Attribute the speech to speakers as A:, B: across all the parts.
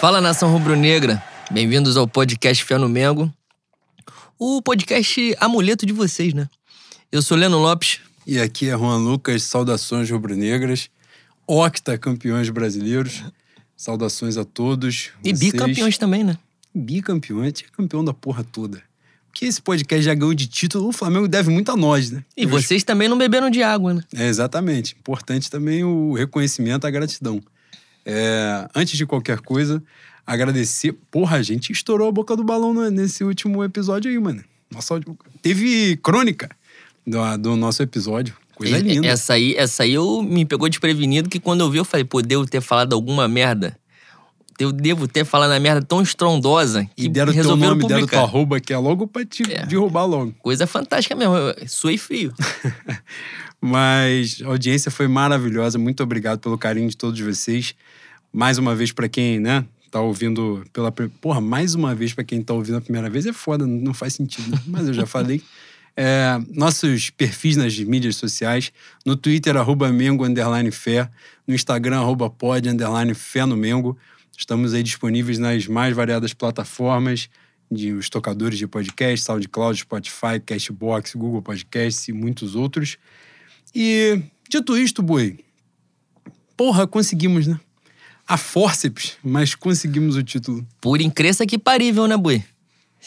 A: Fala nação rubro-negra, bem-vindos ao podcast Fé no Mengo, o podcast amuleto de vocês, né? Eu sou Leno Lopes.
B: E aqui é Juan Lucas, saudações rubro-negras, octa campeões brasileiros, saudações a todos.
A: E vocês. bicampeões também, né?
B: Bicampeões, é campeão da porra toda. Porque esse podcast já ganhou de título, o Flamengo deve muito a nós, né?
A: E Eu vocês acho... também não beberam de água, né?
B: É, exatamente. Importante também o reconhecimento, a gratidão. É, antes de qualquer coisa, agradecer. Porra, a gente estourou a boca do balão nesse último episódio aí, mano. Nossa, teve crônica do, do nosso episódio. Coisa linda.
A: Essa aí, essa aí eu me pegou desprevenido que quando eu vi, eu falei, pô, devo ter falado alguma merda. Eu devo ter falado a merda tão estrondosa que
B: e deram teu nome, publicar. deram tua arroba, que é logo pra te é. derrubar logo.
A: Coisa fantástica mesmo, eu suei frio.
B: Mas a audiência foi maravilhosa, muito obrigado pelo carinho de todos vocês. Mais uma vez para quem, né, tá ouvindo pela. Porra, mais uma vez para quem tá ouvindo a primeira vez é foda, não faz sentido, né? Mas eu já falei. É, nossos perfis nas mídias sociais, no Twitter, arroba Mengo, underline fé, no Instagram, arroba pod, underline fé no Mengo. Estamos aí disponíveis nas mais variadas plataformas, de os tocadores de podcast, SoundCloud, Spotify, Castbox, Google Podcasts e muitos outros. E, dito isto, Boi, porra, conseguimos, né? a fórceps, mas conseguimos o título.
A: Por incrível que parível, né, Bui?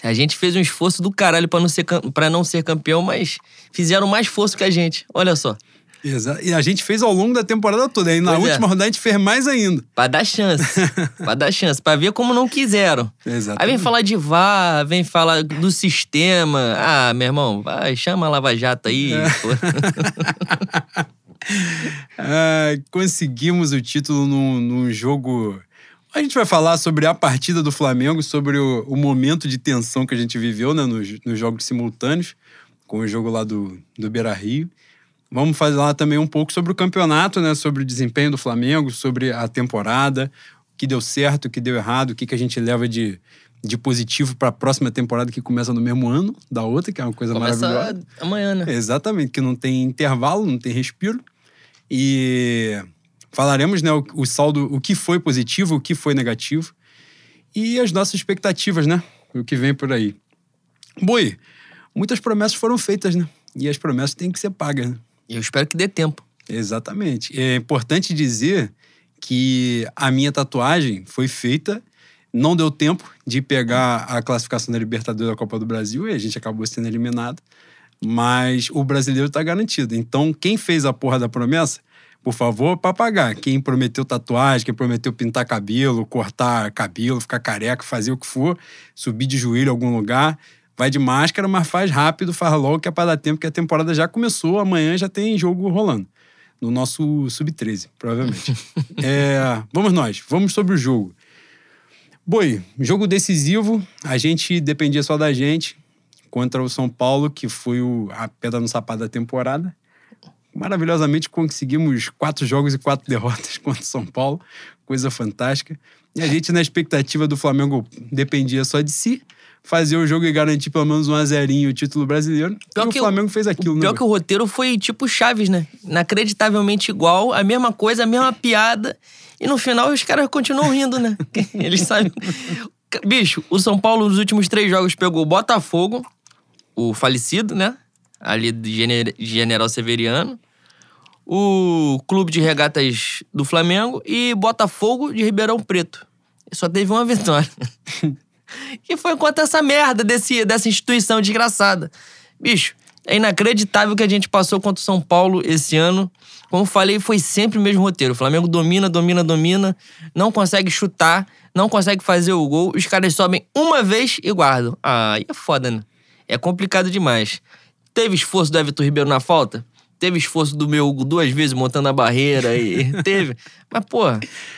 A: A gente fez um esforço do caralho pra não, ser, não ser campeão, mas fizeram mais esforço que a gente. Olha só.
B: Exato. E a gente fez ao longo da temporada toda. E na pois é. última é. rodada a gente fez mais ainda.
A: Pra dar chance. pra dar chance. Pra ver como não quiseram.
B: Exato.
A: Aí vem falar de VAR, vem falar do sistema. Ah, meu irmão, vai, chama a Lava Jato aí. É.
B: ah, conseguimos o título num, num, jogo. A gente vai falar sobre a partida do Flamengo, sobre o, o momento de tensão que a gente viveu né, nos, nos, jogos simultâneos, com o jogo lá do, do Beira Rio. Vamos falar também um pouco sobre o campeonato, né, sobre o desempenho do Flamengo, sobre a temporada, o que deu certo, o que deu errado, o que, que a gente leva de, de positivo para a próxima temporada que começa no mesmo ano da outra, que é uma coisa começa maravilhosa.
A: amanhã, né?
B: Exatamente, que não tem intervalo, não tem respiro. E falaremos né, o, o saldo, o que foi positivo, o que foi negativo e as nossas expectativas, né? O que vem por aí. Boi, muitas promessas foram feitas, né? E as promessas têm que ser pagas, né?
A: Eu espero que dê tempo.
B: Exatamente. É importante dizer que a minha tatuagem foi feita, não deu tempo de pegar a classificação da Libertadores da Copa do Brasil e a gente acabou sendo eliminado. Mas o brasileiro está garantido. Então, quem fez a porra da promessa, por favor, para pagar. Quem prometeu tatuagem, quem prometeu pintar cabelo, cortar cabelo, ficar careca, fazer o que for, subir de joelho em algum lugar, vai de máscara, mas faz rápido, faz logo que é para dar tempo, que a temporada já começou, amanhã já tem jogo rolando. No nosso Sub-13, provavelmente. é, vamos nós, vamos sobre o jogo. Boi, jogo decisivo, a gente dependia só da gente contra o São Paulo, que foi o, a pedra no sapato da temporada. Maravilhosamente conseguimos quatro jogos e quatro derrotas contra o São Paulo, coisa fantástica. E a gente, na expectativa do Flamengo, dependia só de si, fazer o jogo e garantir pelo menos um a zerinho o título brasileiro. Pior e o Flamengo fez aquilo,
A: o Pior
B: né?
A: que o roteiro foi tipo Chaves, né? Inacreditavelmente igual, a mesma coisa, a mesma piada. E no final os caras continuam rindo, né? Eles sabem. Bicho, o São Paulo nos últimos três jogos pegou o Botafogo, o falecido, né? Ali de General Severiano. O Clube de Regatas do Flamengo e Botafogo de Ribeirão Preto. Só teve uma vitória. que foi contra essa merda desse, dessa instituição desgraçada. Bicho, é inacreditável que a gente passou contra o São Paulo esse ano. Como falei, foi sempre o mesmo roteiro. O Flamengo domina, domina, domina, não consegue chutar, não consegue fazer o gol. Os caras sobem uma vez e guardam. Ah, aí é foda, né? É complicado demais. Teve esforço do Everton Ribeiro na falta? Teve esforço do meu duas vezes montando a barreira e teve. Mas, pô,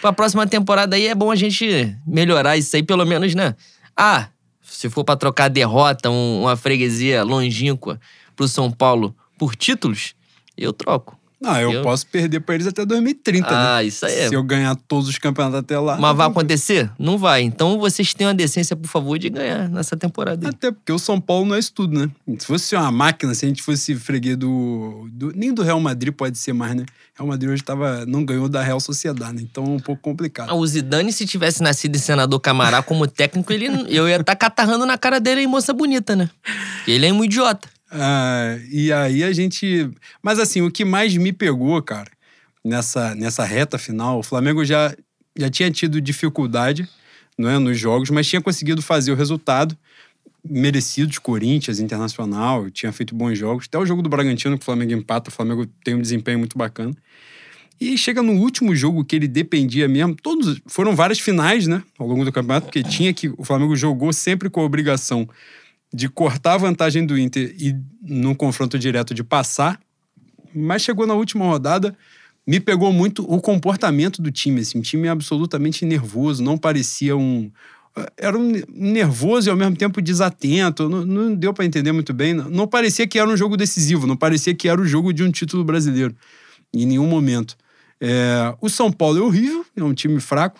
A: pra próxima temporada aí é bom a gente melhorar isso aí, pelo menos, né? Ah, se for pra trocar derrota, um, uma freguesia longínqua pro São Paulo por títulos, eu troco.
B: Ah, eu,
A: Eu-
B: posso perder pra eles até 2030, né?
A: Ah, isso aí é.
B: Se eu ganhar todos os campeonatos até lá.
A: Mas vai acontecer? Não vai. Então vocês tenham a decência, por favor, de ganhar nessa temporada. aí.
B: Até porque o São Paulo não é isso tudo, né? Se fosse uma máquina, se a gente fosse freguês do, do- Nem do Real Madrid pode ser mais, né? Real Madrid hoje tava, não ganhou da Real Sociedade, né? Então é um pouco complicado.
A: Ah, O Zidane, se tivesse nascido em Senador Camará como técnico, ele, eu ia estar catarrando na cara dele em moça bonita, né? Ele é um idiota.
B: Ah, e aí a gente. Mas assim, o que mais me pegou, cara, nessa, nessa reta final, o Flamengo já, já tinha tido dificuldade não é, nos jogos, mas tinha conseguido fazer o resultado merecido de Corinthians, Internacional, tinha feito bons jogos. Até o jogo do Bragantino, que o Flamengo empata, o Flamengo tem um desempenho muito bacana. E chega no último jogo que ele dependia mesmo, todos foram várias finais, né, ao longo do campeonato, porque tinha que o Flamengo jogou sempre com a obrigação de cortar a vantagem do Inter e num confronto direto de passar. Mas chegou na última rodada, me pegou muito o comportamento do time, assim, um time absolutamente nervoso, não parecia um era um nervoso e ao mesmo tempo desatento, não, não deu para entender muito bem, não, não parecia que era um jogo decisivo, não parecia que era o jogo de um título brasileiro, em nenhum momento. É, o São Paulo é horrível, é um time fraco,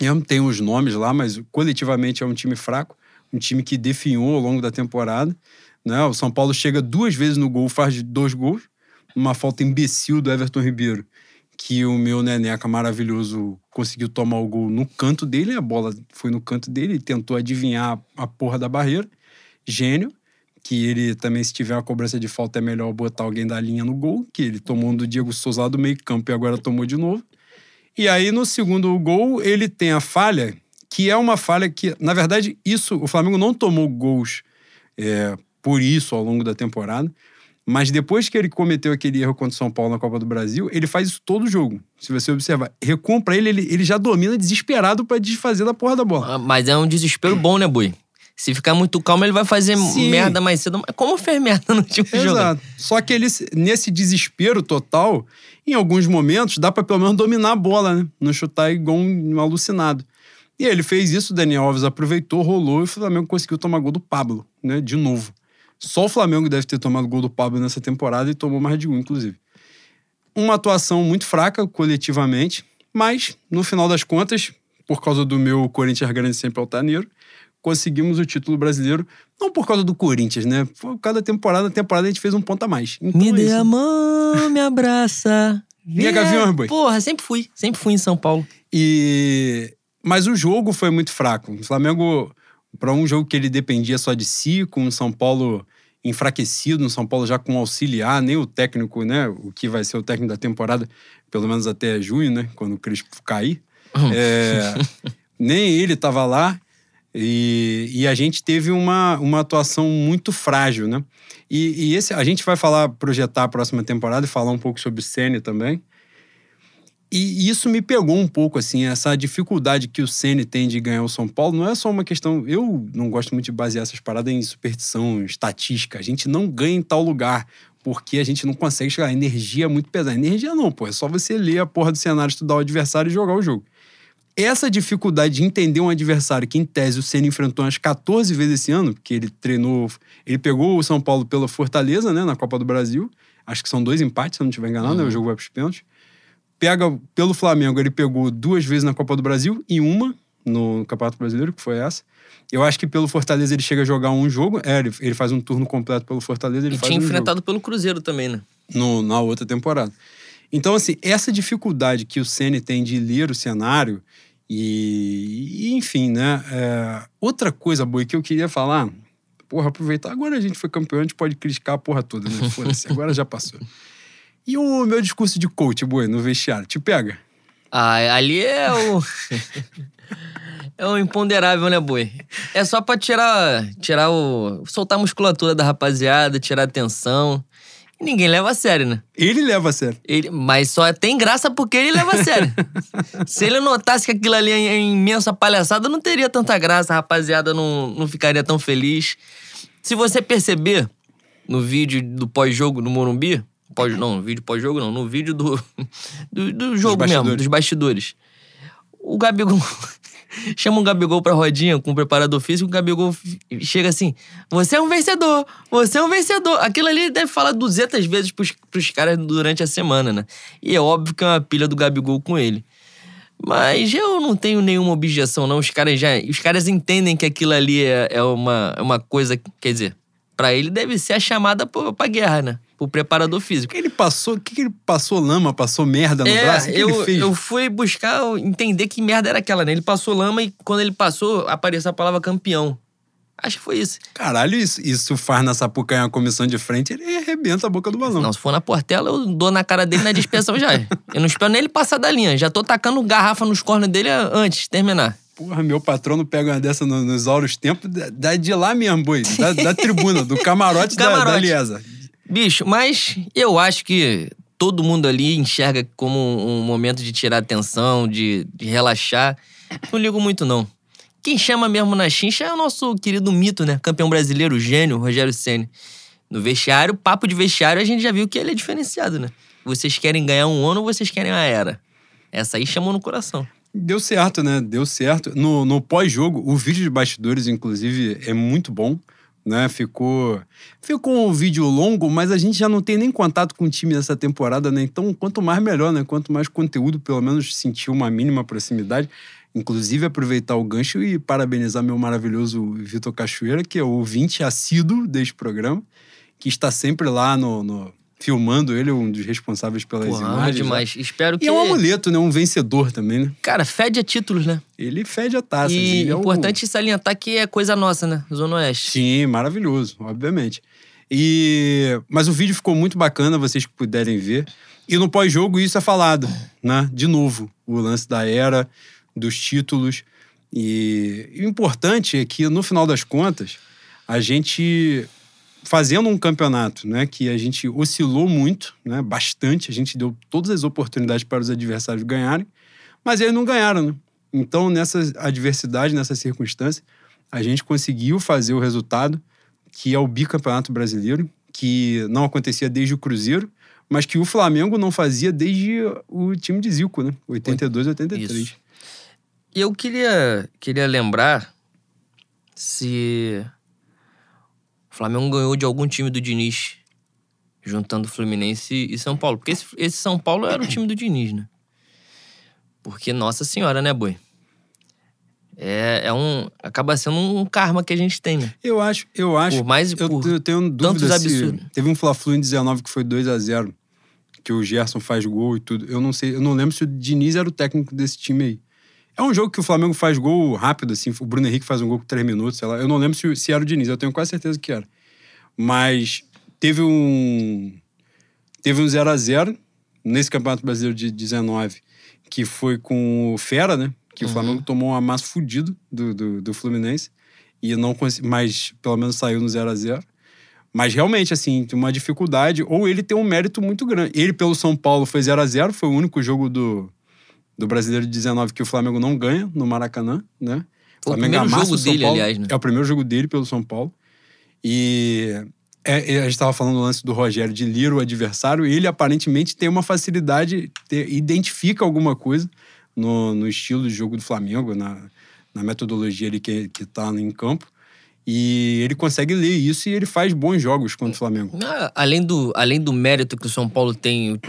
B: eu tem os nomes lá, mas coletivamente é um time fraco, um time que definhou ao longo da temporada. Né? O São Paulo chega duas vezes no gol, faz dois gols, uma falta imbecil do Everton Ribeiro, que o meu Neneca maravilhoso conseguiu tomar o gol no canto dele, a bola foi no canto dele, ele tentou adivinhar a porra da barreira. Gênio, que ele também, se tiver uma cobrança de falta, é melhor botar alguém da linha no gol, que ele tomou um do Diego Souza do meio campo e agora tomou de novo. E aí, no segundo gol, ele tem a falha, que é uma falha que, na verdade, isso, o Flamengo não tomou gols é, por isso ao longo da temporada. Mas depois que ele cometeu aquele erro contra o São Paulo na Copa do Brasil, ele faz isso todo jogo. Se você observar, recua pra ele, ele, ele já domina desesperado pra desfazer da porra da bola.
A: Ah, Mas é um desespero bom, né, Bui? Se ficar muito calmo, ele vai fazer
B: Sim.
A: merda mais cedo. Como fez merda no último jogo?
B: Exato. Só que ele, nesse desespero total, em alguns momentos, dá pra pelo menos dominar a bola, né? Não chutar igual um alucinado. E ele fez isso, o Daniel Alves aproveitou, rolou e o Flamengo conseguiu tomar gol do Pablo, né? De novo. Só o Flamengo deve ter tomado gol do Pablo nessa temporada e tomou mais de um, inclusive. Uma atuação muito fraca coletivamente, mas no final das contas, por causa do meu Corinthians grande sempre altaneiro, conseguimos o título brasileiro. Não por causa do Corinthians, né? Por cada temporada, temporada a gente fez um ponto a mais. Então
A: Me
B: é
A: dê a mão, me abraça.
B: Minha
A: Vem.
B: Gaviões, boi.
A: Porra, sempre fui. Sempre fui em São Paulo.
B: E... Mas o jogo foi muito fraco. O Flamengo, para um jogo que ele dependia só de si, com o São Paulo enfraquecido, no São Paulo já com auxiliar, nem o técnico, né? O que vai ser o técnico da temporada, pelo menos até junho, né? Quando o Crespo cair. É, nem ele estava lá. E, e a gente teve uma, uma atuação muito frágil, né? E, e esse, a gente vai falar, projetar a próxima temporada e falar um pouco sobre o Senna também. E isso me pegou um pouco, assim, essa dificuldade que o Ceni tem de ganhar o São Paulo. Não é só uma questão. Eu não gosto muito de basear essas paradas em superstição, estatística. A gente não ganha em tal lugar porque a gente não consegue chegar. A energia é muito pesada. Energia não, pô. É só você ler a porra do cenário, estudar o adversário e jogar o jogo. Essa dificuldade de entender um adversário que, em tese, o Ceni enfrentou umas 14 vezes esse ano, porque ele treinou. Ele pegou o São Paulo pela Fortaleza, né, na Copa do Brasil. Acho que são dois empates, se eu não estiver enganado, né? O jogo vai pros pênaltis pega pelo Flamengo, ele pegou duas vezes na Copa do Brasil e uma no Campeonato Brasileiro, que foi essa. Eu acho que pelo Fortaleza ele chega a jogar um jogo. É, ele, ele faz um turno completo pelo Fortaleza. Ele
A: E
B: faz
A: tinha
B: um
A: enfrentado pelo Cruzeiro também, né?
B: jogo no, na outra temporada. Então, assim, essa dificuldade que o Ceni tem de ler o cenário e, e, enfim, né? é, outra coisa, Boi, que eu queria falar, porra, aproveitar, agora a gente foi campeão, a gente pode criticar a porra toda, né? Foda-se, agora já passou. E o meu discurso de coach, Boi, no vestiário, te pega?
A: Ah, ali é o. é o imponderável, né, boi? É só pra tirar, tirar o. soltar a musculatura da rapaziada, tirar a tensão. E ninguém leva a sério, né?
B: Ele leva a sério.
A: Ele, mas só tem graça porque ele leva a sério. Se ele notasse que aquilo ali é imensa palhaçada, não teria tanta graça, a rapaziada não, não ficaria tão feliz. Se você perceber no vídeo do pós-jogo no Morumbi, pós, não, no vídeo pós-jogo não, no vídeo do, do, do jogo mesmo,
B: bastidores.
A: dos bastidores. O Gabigol. chama um Gabigol pra rodinha com o preparador físico, o Gabigol chega assim: Você é um vencedor, você é um vencedor. Aquilo ali ele deve falar 200 vezes pros, pros caras durante a semana, né? E é óbvio que é uma pilha do Gabigol com ele. Mas eu não tenho nenhuma objeção, não. Os caras já. Os caras entendem que aquilo ali é, é uma, é uma coisa. Quer dizer, pra ele deve ser a chamada pro, pra guerra, né? Pro preparador físico.
B: Ele passou. O que, que ele passou lama, passou merda no
A: É,
B: braço? O que
A: eu, eu fui buscar entender que merda era aquela, né? Ele passou lama e quando ele passou, apareceu a palavra campeão. Acho que foi isso.
B: Caralho, isso, isso faz na Sapucaí uma comissão de frente, ele arrebenta a boca do balão.
A: Não, se for na Portela, eu dou na cara dele na dispersão já. Eu não espero nem ele passar da linha. Já tô tacando garrafa nos cornos dele antes de terminar.
B: Porra, meu patrono pega uma dessa no- nos auros tempos, da- da de lá mesmo, boi. Da, da tribuna, do camarote, Da, da
A: Camarote.
B: Liesa.
A: Bicho, mas eu acho que todo mundo ali enxerga como um momento de tirar atenção, de, de relaxar. Não ligo muito, não. Quem chama mesmo na chincha é o nosso querido mito, né? Campeão brasileiro, gênio, Rogério Ceni. No vestiário, papo de vestiário, a gente já viu que ele é diferenciado, né? Vocês querem ganhar um ano ou vocês querem a era? Essa aí chamou no coração.
B: Deu certo, né? Deu certo. No, no pós-jogo, o vídeo de bastidores, inclusive, é muito bom. Né? Ficou, ficou um vídeo longo, mas a gente já não tem nem contato com o time nessa temporada, né? Então, quanto mais melhor, né? Quanto mais conteúdo, pelo menos sentir uma mínima proximidade. Inclusive, aproveitar o gancho e parabenizar meu maravilhoso Vitor Cachoeira, que é o ouvinte assíduo deste programa, que está sempre lá no, no- filmando ele, um dos responsáveis pelas
A: Porra,
B: imagens. né?
A: demais. Espero que.
B: E é um amuleto, né? Um vencedor também, né?
A: Cara, fede a títulos, né?
B: Ele fede a taça.
A: e
B: é
A: importante salientar que é coisa nossa, né? Zona Oeste.
B: Sim, maravilhoso, obviamente. E mas o vídeo ficou muito bacana, vocês que puderem ver. E no pós-jogo isso é falado, né? De novo, o lance da era, dos títulos. E o importante é que no final das contas, a gente fazendo um campeonato, né, que a gente oscilou muito, né, bastante, a gente deu todas as oportunidades para os adversários ganharem, mas eles não ganharam, né? Então, nessa adversidade, nessa circunstância, a gente conseguiu fazer o resultado, que é o bicampeonato brasileiro, que não acontecia desde o Cruzeiro, mas que o Flamengo não fazia desde o time de Zico, né? 82, 83.
A: Isso. E eu queria, queria lembrar se o Flamengo ganhou de algum time do Diniz, juntando Fluminense e São Paulo. Porque esse, esse São Paulo era o time do Diniz, né? Porque, nossa senhora, né, boi? É, é um. Acaba sendo um karma que a gente tem, né?
B: Eu acho, eu acho.
A: Por mais
B: eu,
A: por
B: eu tenho dúvida
A: tantos
B: se
A: absurdos.
B: teve um Fla-Flu em 19 que foi 2 a 0 que o Gerson faz gol e tudo. Eu não sei, eu não lembro se o Diniz era o técnico desse time aí. É um jogo que o Flamengo faz gol rápido, assim. O Bruno Henrique faz um gol com 3 minutos, sei lá. Eu não lembro se, se era o Diniz, eu tenho quase certeza que era. Mas teve um. Teve um 0 a 0 nesse Campeonato Brasileiro de 19, que foi com o Fera, né? Que o
A: Uhum.
B: Flamengo tomou um amasso fudido do, do, do Fluminense. E não consegui, mas pelo menos saiu no 0 a 0 Mas realmente, assim, tem uma dificuldade, ou ele tem um mérito muito grande. Ele, pelo São Paulo, foi 0 a 0 foi o único jogo do, do Brasileiro de 19 que o Flamengo não ganha no Maracanã, né?
A: O
B: Flamengo
A: primeiro jogo
B: o
A: dele,
B: Paulo.
A: aliás, né?
B: É o primeiro jogo dele pelo São Paulo. E é, é, a gente estava falando do lance do Rogério de ler o adversário, e ele aparentemente tem uma facilidade, te- identifica alguma coisa no, no estilo de jogo do Flamengo, na, na metodologia ali que, que tá em campo. E ele consegue ler isso e ele faz bons jogos contra o Flamengo.
A: Ah, Além do, além do mérito que o São Paulo tem,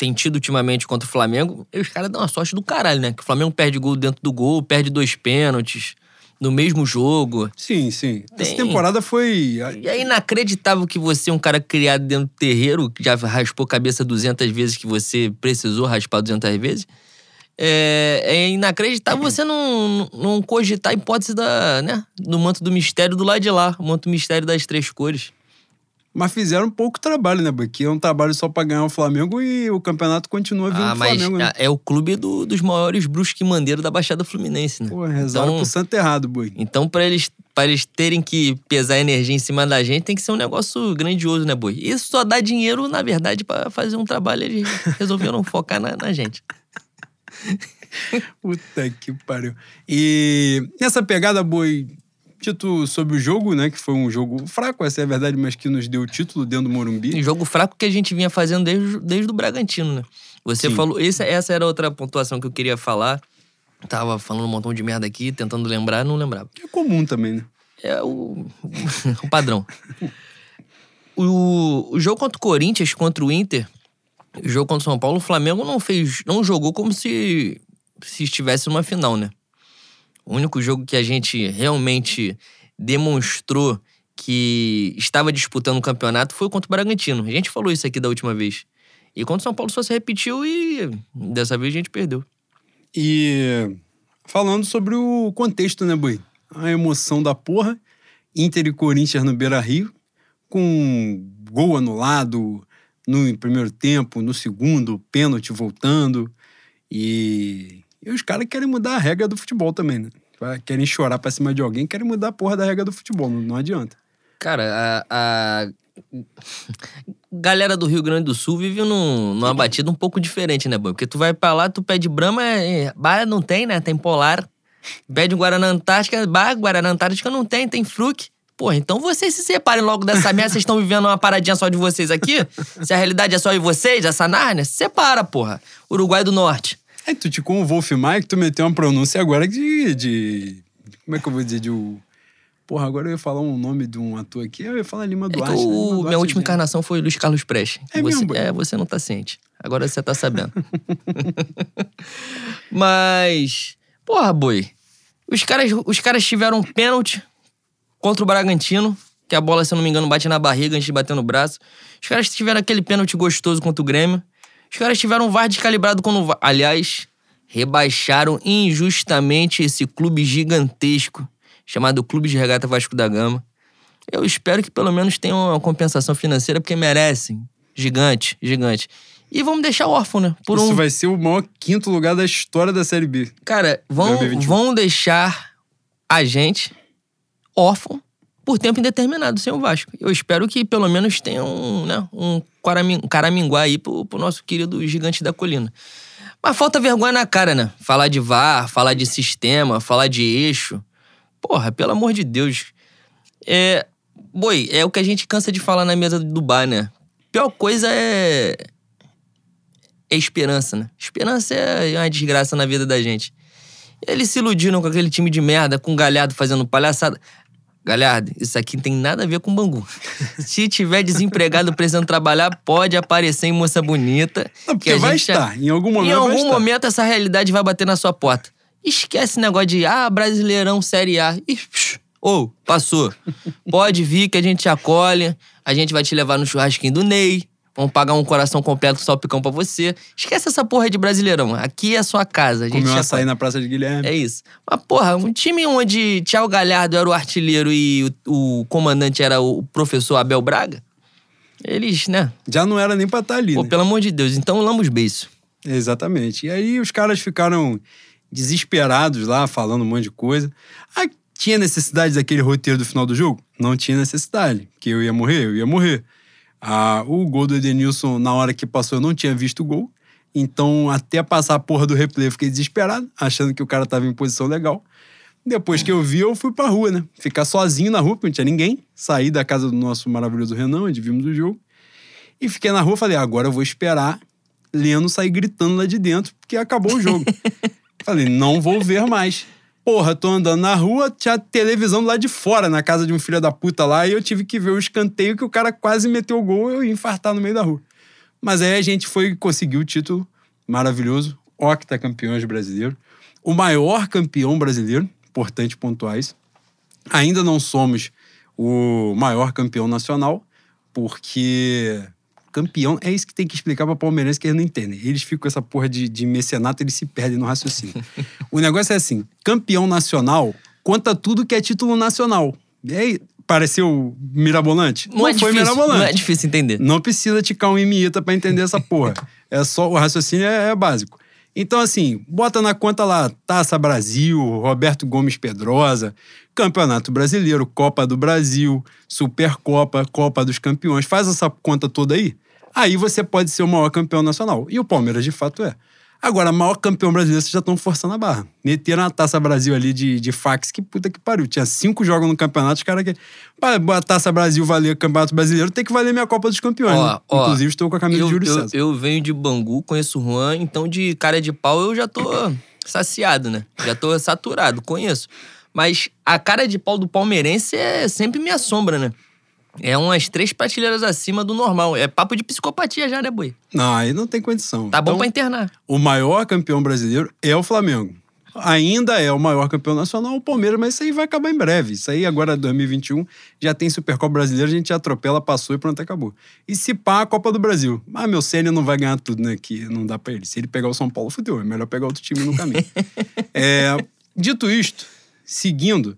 A: tem tido ultimamente contra o Flamengo, os caras dão uma sorte do caralho, né? Que o Flamengo perde gol dentro do gol, perde dois pênaltis no mesmo jogo.
B: Sim, sim. Essa
A: Tem.
B: temporada foi.
A: E é inacreditável que você, um cara criado dentro do terreiro, que já raspou cabeça 200 vezes, que você precisou raspar 200 vezes, é, é inacreditável você não, não cogitar a hipótese da, né, do manto do mistério do lado de lá, o manto do mistério das três cores.
B: Mas fizeram pouco trabalho, né? Porque é um trabalho só pra ganhar o Flamengo e o campeonato continua vindo
A: Ah, mas
B: Flamengo, né?
A: é o clube do- dos maiores brusque mandeiros da Baixada Fluminense, né?
B: Pô, rezaram
A: Então-
B: pro santo errado, boi.
A: Então, pra eles, pra eles terem que pesar energia em cima da gente, tem que ser um negócio grandioso, né, boi? Isso só dá dinheiro, na verdade, pra fazer um trabalho. Eles resolveram focar na, na gente.
B: Puta que pariu. E nessa pegada, boi, dito sobre o jogo, né? Que foi um jogo fraco, essa é a verdade, mas que nos deu o título dentro do Morumbi.
A: Um jogo fraco que a gente vinha fazendo desde, desde o Bragantino, né? Você
B: Sim.
A: falou. Essa, essa era outra pontuação que eu queria falar. Tava falando um montão de merda aqui, tentando lembrar, não lembrava.
B: É comum também, né?
A: É o, o padrão. O, o jogo contra o Corinthians, contra o Inter, o jogo contra o São Paulo, o Flamengo não fez, não jogou como se, se estivesse numa final, né? O único jogo que a gente realmente demonstrou que estava disputando o campeonato foi contra o Bragantino. A gente falou isso aqui da última vez. E contra o São Paulo só se repetiu e dessa vez a gente perdeu.
B: E falando sobre o contexto, né, Boi? A emoção da porra. Inter e Corinthians no Beira Rio, com gol anulado no primeiro tempo, no segundo, pênalti voltando. E, e os caras querem mudar a regra do futebol também, né? Querem chorar pra cima de alguém, querem mudar a porra da regra do futebol, não, não adianta.
A: Cara, a, a galera do Rio Grande do Sul vive num, numa batida um pouco diferente, né, Boi? Porque tu vai pra lá, tu pede Brahma, é, bah, não tem, né? Tem Polar. Pede Guaraná Antártica, bah, Guaraná Antártica não tem, tem Fruc. Porra, então vocês se separem logo dessa merda. Vocês estão vivendo uma paradinha só de vocês aqui? Se a realidade é só de vocês, essa Nárnia, se separa, porra. Uruguai do Norte.
B: É, tu te com o Wolf Mike, tu meteu uma pronúncia agora de, de. Como é que eu vou dizer? De. Porra, agora eu ia falar um nome de um ator aqui, eu ia falar Lima
A: É
B: Duarte.
A: que
B: né?
A: o-
B: Lima
A: minha
B: Duarte,
A: última
B: gente.
A: encarnação foi Luiz Carlos Prestes.
B: É
A: você,
B: mesmo,
A: é, você não tá ciente. Agora você tá sabendo. Mas. Porra, boi. Os caras, os caras tiveram um pênalti contra o Bragantino, que a bola, se eu não me engano, bate na barriga antes de bater no braço. Os caras tiveram aquele pênalti gostoso contra o Grêmio. Os caras tiveram um VAR descalibrado quando VAR. Aliás, rebaixaram injustamente esse clube gigantesco chamado Clube de Regata Vasco da Gama. Eu espero que pelo menos tenham uma compensação financeira, porque merecem. Gigante, gigante. E vamos deixar órfão, né? Por
B: Isso
A: um.
B: vai ser o maior quinto lugar da história da Série B.
A: Cara, vão,
B: 2021.
A: vão deixar a gente órfão por tempo indeterminado sem o Vasco. Eu espero que pelo menos tenha um, né, um caramin- caraminguá aí pro, pro nosso querido gigante da colina. Mas falta vergonha na cara, né? Falar de VAR, falar de sistema, falar de eixo. Porra, pelo amor de Deus. É. Boi, é o que a gente cansa de falar na mesa do bar, né? Pior coisa é. É esperança, né? Esperança é uma desgraça na vida da gente. Eles se iludiram com aquele time de merda, com o Galhardo fazendo palhaçada. Galhardo, isso aqui não tem nada a ver com Bangu. Se tiver desempregado precisando trabalhar, pode aparecer em Moça Bonita.
B: Não,
A: que
B: porque
A: a
B: vai
A: gente
B: estar. Em algum momento
A: em algum
B: estar.
A: momento essa realidade vai bater na sua porta. Esquece esse negócio de, ah, Brasileirão Série A. Ou, passou. Pode vir que a gente te acolhe, a gente vai te levar no churrasquinho do Ney, vamos pagar um coração completo com salpicão pra você. Esquece essa porra de Brasileirão. Aqui é a sua casa. A gente
B: Comeu
A: te
B: açaí na Praça de Guilherme.
A: É isso. Mas, porra, um time onde Thiago Galhardo era o artilheiro e o, o comandante era o professor Abel Braga, eles, né?
B: Já não era nem pra estar ali,
A: Pô,
B: né?
A: pelo amor de Deus. Então, lamos beiço.
B: Exatamente. E aí os caras ficaram desesperados lá, falando um monte de coisa. Ah, tinha necessidade daquele roteiro do final do jogo? Não tinha necessidade, porque eu ia morrer, eu ia morrer. Ah, o gol do Edenilson, na hora que passou, eu não tinha visto o gol. Então, até passar a porra do replay, eu fiquei desesperado, achando que o cara tava em posição legal. Depois que eu vi, eu fui pra rua, né? Ficar sozinho na rua, porque não tinha ninguém. Saí da casa do nosso maravilhoso Renan, onde vimos o jogo. E fiquei na rua, falei, agora eu vou esperar Leno sair gritando lá de dentro, porque acabou o jogo. falei, não vou ver mais. Porra, tô andando na rua, tinha televisão lá de fora, na casa de um filho da puta lá, e eu tive que ver o escanteio que o cara quase meteu o gol, eu ia infartar no meio da rua. Mas aí a gente foi conseguir o título maravilhoso, octacampeões brasileiro, o maior campeão brasileiro, importante pontuar isso. Ainda não somos o maior campeão nacional, porque campeão é isso que tem que explicar pra palmeirense que eles não entendem. Eles ficam com essa porra de, de mecenato, eles se perdem no raciocínio. o negócio é assim: campeão nacional conta tudo que é título nacional. E aí, pareceu mirabolante?
A: Não, é
B: foi
A: difícil,
B: mirabolante.
A: não é difícil entender.
B: Não precisa ticar um imieta pra entender essa porra. É só o raciocínio é, é básico. Então, assim, bota na conta lá Taça Brasil, Roberto Gomes Pedrosa, Campeonato Brasileiro, Copa do Brasil, Supercopa, Copa dos Campeões. Faz essa conta toda aí. Aí você pode ser o maior campeão nacional. E o Palmeiras, de fato, é. Agora, maior campeão brasileiro, vocês já estão forçando a barra. Meteram a Taça Brasil ali de, de fax, que puta que pariu. Tinha cinco jogos no campeonato, os caras que. Pra a Taça Brasil valer Campeonato Brasileiro, tem que valer minha Copa dos Campeões.
A: Ó,
B: né?
A: ó,
B: Inclusive, estou com a camisa
A: Eu,
B: de Júlio
A: eu,
B: César.
A: eu venho de Bangu, conheço o Juan, então de cara de pau eu já tô saciado, né? Já tô saturado, conheço. Mas a cara de pau do palmeirense é sempre me assombra, né? É umas três prateleiras acima do normal. É papo de psicopatia já, né, Boi?
B: Não, aí não tem condição.
A: Tá bom
B: Então,
A: pra internar.
B: O maior campeão brasileiro é o Flamengo. Ainda é o maior campeão nacional o Palmeiras, mas isso aí vai acabar em breve. Isso aí agora 2021 já tem Supercopa Brasileira, a gente atropela, passou e pronto, acabou. E se pá, a Copa do Brasil. Ah, meu Ceni não vai ganhar tudo, né? Que não dá pra ele. Se ele pegar o São Paulo, fudeu. É melhor pegar outro time no caminho. É, dito isto, seguindo,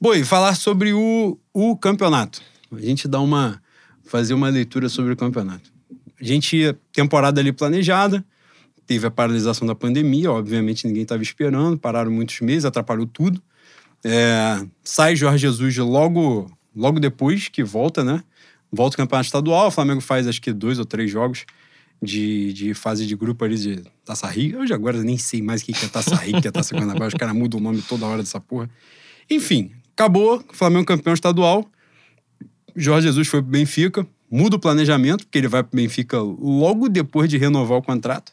B: Boi, falar sobre o, o campeonato. A gente dá uma. fazer uma leitura sobre o campeonato. A gente ia temporada ali planejada, teve a paralisação da pandemia, obviamente ninguém estava esperando, pararam muitos meses, atrapalhou tudo. É, sai Jorge Jesus logo, logo depois que volta, né? Volta o campeonato estadual, o Flamengo faz acho que dois ou três jogos de, de fase de grupo ali de Taça Rio. Já agora nem sei mais o que é Taça Rio, que é Taça Guanabara, os caras mudam o nome toda hora dessa porra. Enfim, acabou, Flamengo campeão estadual. Jorge Jesus foi pro Benfica, muda o planejamento, porque ele vai pro Benfica logo depois de renovar o contrato.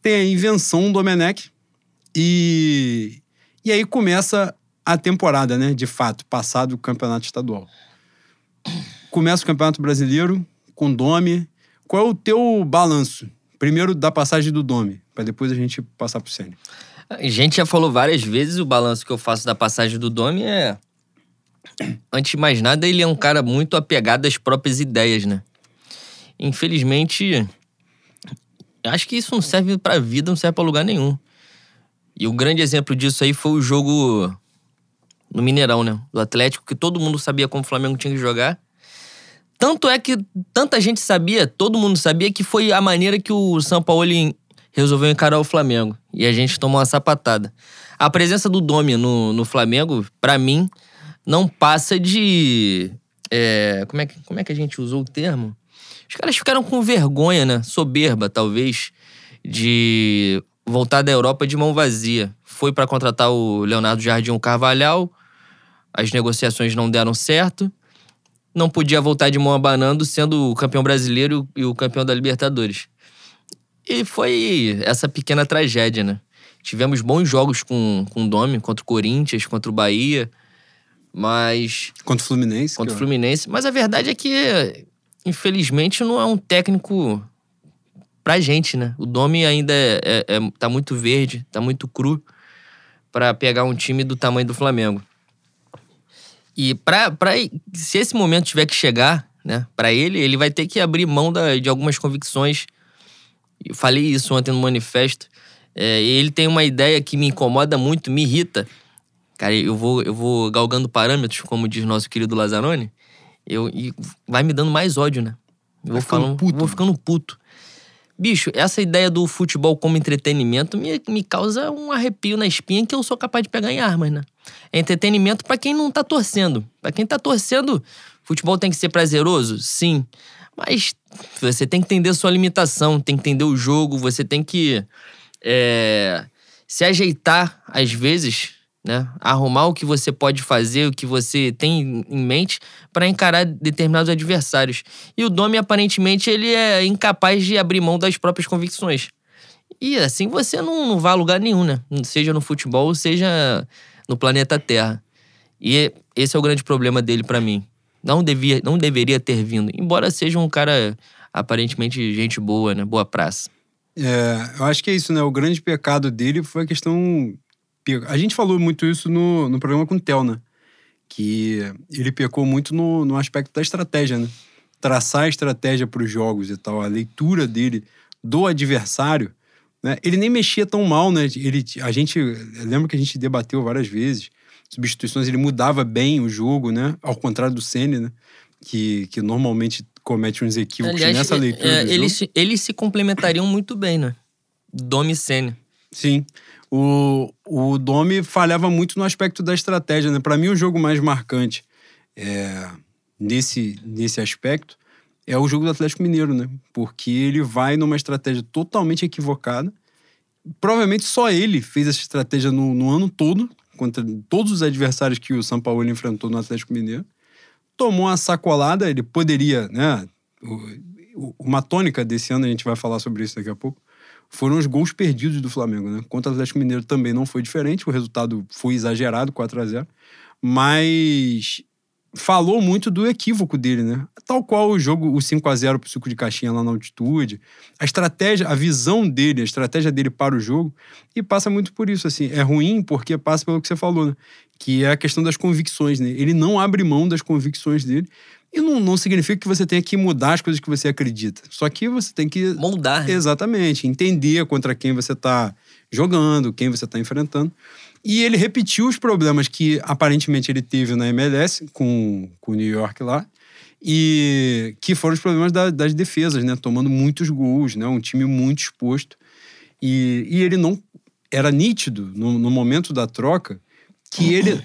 B: Tem a invenção do Domenech e, e aí começa a temporada, né? De fato, passado o campeonato estadual. Começa o Campeonato Brasileiro com Domi. Qual é o teu balanço? Primeiro da passagem do Domi, para depois a gente passar pro Sênio.
A: A gente já falou várias vezes, o balanço que eu faço da passagem do Domi é. Antes de mais nada, ele é um cara muito apegado às próprias ideias, né? Infelizmente, acho que isso não serve pra vida, não serve pra lugar nenhum. E o grande exemplo disso aí foi o jogo no Mineirão, né? Do Atlético, que todo mundo sabia como o Flamengo tinha que jogar. Tanto é que tanta gente sabia, todo mundo sabia, que foi a maneira que o São Paulo resolveu encarar o Flamengo. E a gente tomou uma sapatada. A presença do Domi no, no Flamengo, pra mim, não passa de. é, como, é que, como é que a gente usou o termo? Os caras ficaram com vergonha, né? Soberba, talvez, de voltar da Europa de mão vazia. Foi pra contratar o Leonardo Jardim Carvalhal, as negociações não deram certo. Não podia voltar de mão abanando, sendo o campeão brasileiro e o campeão da Libertadores. E foi essa pequena tragédia, né? Tivemos bons jogos com, com o Domi, contra o Corinthians, contra o Bahia, mas.
B: Contra o Fluminense.
A: contra o Fluminense. Mas a verdade é que, infelizmente, não é um técnico pra gente, né? O Domi ainda é, é- é- tá muito verde, tá muito cru pra pegar um time do tamanho do Flamengo. E pra, pra, se esse momento tiver que chegar, né, pra ele, ele vai ter que abrir mão da- de algumas convicções. Eu falei isso ontem no manifesto. É, ele tem uma ideia que me incomoda muito, me irrita. Cara, eu vou, eu vou galgando parâmetros, como diz nosso querido Lazzaroni. Eu, e vai me dando mais ódio, né? Eu vou, falando,
B: puto,
A: vou ficando puto. Bicho, essa ideia do futebol como entretenimento me, me causa um arrepio na espinha que eu sou capaz de pegar em armas, né? É entretenimento pra quem não tá torcendo. Pra quem tá torcendo, futebol tem que ser prazeroso? Sim. Mas você tem que entender a sua limitação, tem que entender o jogo, você tem que é, se ajeitar às vezes, né? Arrumar o que você pode fazer, o que você tem em mente para encarar determinados adversários. E o Domi, aparentemente, ele é incapaz de abrir mão das próprias convicções. E assim você não, não vai a lugar nenhum, né? Seja no futebol, seja no planeta Terra. E esse é o grande problema dele pra mim. Não, devia, não deveria ter vindo. Embora seja um cara aparentemente gente boa, né? Boa praça.
B: É, eu acho que é isso, né? O grande pecado dele foi a questão. A gente falou muito isso no, no programa com o Theo, né? Que ele pecou muito no, no aspecto da estratégia, né? Traçar a estratégia para os jogos e tal, a leitura dele do adversário. Né? Ele nem mexia tão mal, né? Ele, a gente. Eu lembro que a gente debateu várias vezes. Substituições, ele mudava bem o jogo, né? Ao contrário do Senna, né? Que, que normalmente comete uns equívocos nessa leitura.
A: é, eles, eles se complementariam muito bem, né? Domi e Senna.
B: Sim. O, o Domi falhava muito no aspecto da estratégia, né? Para mim, o jogo mais marcante é, nesse, nesse aspecto é o jogo do Atlético Mineiro, né? Porque ele vai numa estratégia totalmente equivocada. Provavelmente só ele fez essa estratégia no, no ano todo, contra todos os adversários que o São Paulo enfrentou no Atlético Mineiro. Tomou uma sacolada, ele poderia, né? o- uma tônica desse ano, a gente vai falar sobre isso daqui a pouco. Foram os gols perdidos do Flamengo, né? Contra o Atlético Mineiro também não foi diferente, o resultado foi exagerado, 4 a 0 mas falou muito do equívoco dele, né? Tal qual o jogo, o 5 a 0 pro Suco de Caixinha lá na altitude, a estratégia, a visão dele, a estratégia dele para o jogo, e passa muito por isso, assim. É ruim porque passa pelo que você falou, né? Que é a questão das convicções, né? Ele não abre mão das convicções dele, e não, não significa que você tenha que mudar as coisas que você acredita. Só que você tem que.
A: Moldar. Né?
B: Exatamente. Entender contra quem você está jogando, quem você está enfrentando. E ele repetiu os problemas que aparentemente ele teve na MLS com, com o New York lá. E que foram os problemas da, das defesas, né? Tomando muitos gols, né? Um time muito exposto. E, e ele não. Era nítido no, no momento da troca que ele,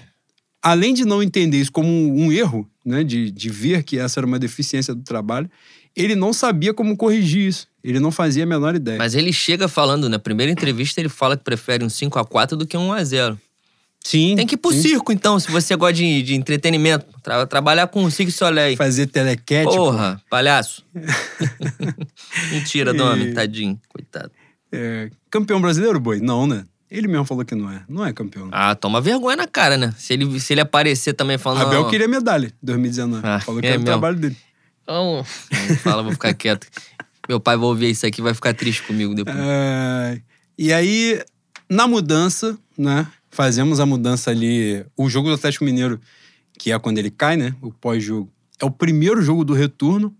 B: além de não entender isso como um, erro, né? De, de ver que essa era uma deficiência do trabalho, ele não sabia como corrigir isso. Ele não fazia a menor ideia.
A: Mas ele chega falando, na primeira entrevista, ele fala que prefere um 5 a 4 do que um 1x0.
B: Sim.
A: Tem que ir pro
B: sim.
A: circo, então, se você gosta de, de entretenimento. Tra trabalhar com o Cirque Soleil.
B: Fazer telequete.
A: Porra, palhaço. Mentira, nome, tadinho. Coitado.
B: É, campeão brasileiro, boi? Não, né? Ele mesmo falou que não é. Não é campeão.
A: Ah, toma vergonha na cara, né? Se ele, se ele aparecer também falando.
B: Abel
A: não,
B: queria medalha 2019.
A: Ah,
B: falou que
A: é
B: era o trabalho dele.
A: Não fala, vou ficar quieto. Meu pai vai ouvir isso aqui e vai ficar triste comigo depois.
B: É, e aí, na mudança, né? Fazemos a mudança ali. O jogo do Atlético Mineiro, que é quando ele cai, né? O pós-jogo. É o primeiro jogo do retorno.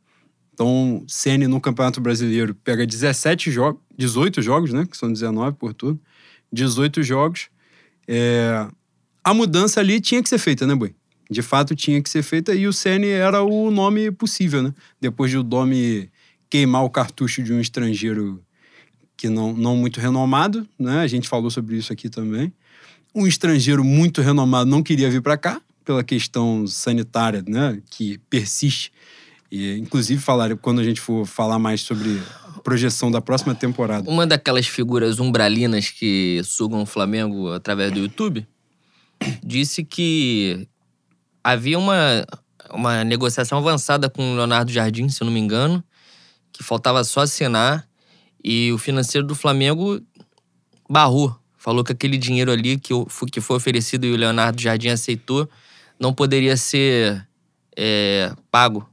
B: Então, Ceni no Campeonato Brasileiro pega 17 jogos, 18 jogos, né? Que são 19 por turno. 18 jogos. É, A mudança ali tinha que ser feita, né, Boi? De fato, tinha que ser feita e o Ceni era o nome possível, né? Depois de o Domi queimar o cartucho de um estrangeiro que não, não muito renomado, né? A gente falou sobre isso aqui também. Um estrangeiro muito renomado não queria vir para cá pela questão sanitária, né? Que persiste. E, inclusive, falar, quando a gente for falar mais sobre projeção da próxima temporada.
A: Uma daquelas figuras umbralinas que sugam o Flamengo através do YouTube disse que havia uma, uma negociação avançada com o Leonardo Jardim, se eu não me engano, que faltava só assinar e o financeiro do Flamengo barrou. Falou que aquele dinheiro ali que, que foi oferecido e o Leonardo Jardim aceitou não poderia ser é, pago.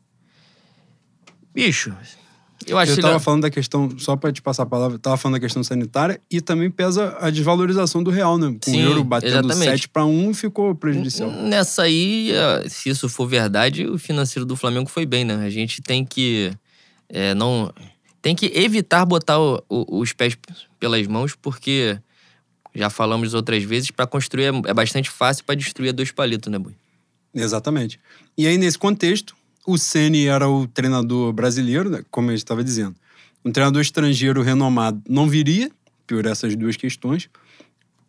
A: Bicho, eu acho
B: Eu tava falando da questão, só pra te passar a palavra, tava falando da questão sanitária e também pesa a desvalorização do real, né? Com
A: Sim,
B: o euro batendo
A: exatamente.
B: 7 para 1 ficou prejudicial.
A: Nessa aí, eh, se isso for verdade, o financeiro do Flamengo foi bem, né? A gente tem que eh, não tem que evitar botar o- o- os pés pelas mãos, porque já falamos outras vezes, para construir é, é bastante fácil, para destruir é dois palitos, né, Bui?
B: Exatamente. E aí, nesse contexto, o Ceni era o treinador brasileiro, né, como eu estava dizendo. Um treinador estrangeiro renomado não viria, por essas duas questões,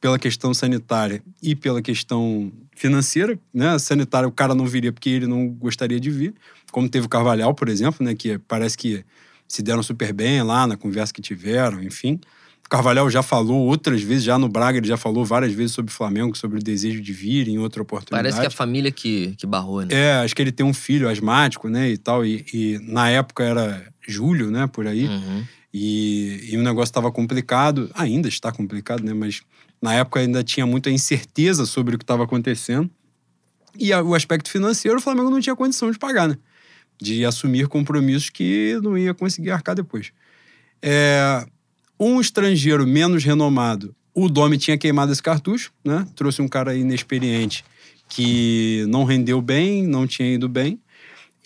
B: pela questão sanitária e pela questão financeira. Né? Sanitária, o cara não viria porque ele não gostaria de vir, como teve o Carvalhal, por exemplo, né? que parece que se deram super bem lá na conversa que tiveram, enfim. Carvalhal já falou outras vezes, já no Braga, ele já falou várias vezes sobre o Flamengo, sobre o desejo de vir em outra oportunidade.
A: Parece que é a família que, que barrou, né?
B: É, acho que ele tem um filho asmático, né, e tal, e, e na época era julho, né, por aí,
A: Uhum.
B: e, e o negócio estava complicado, ainda está complicado, né, mas na época ainda tinha muita incerteza sobre o que estava acontecendo, e a- o aspecto financeiro, o Flamengo não tinha condição de pagar, né, de assumir compromissos que não ia conseguir arcar depois. É, um estrangeiro menos renomado, o Domi tinha queimado esse cartucho, né? Trouxe um cara inexperiente que não rendeu bem, não tinha ido bem.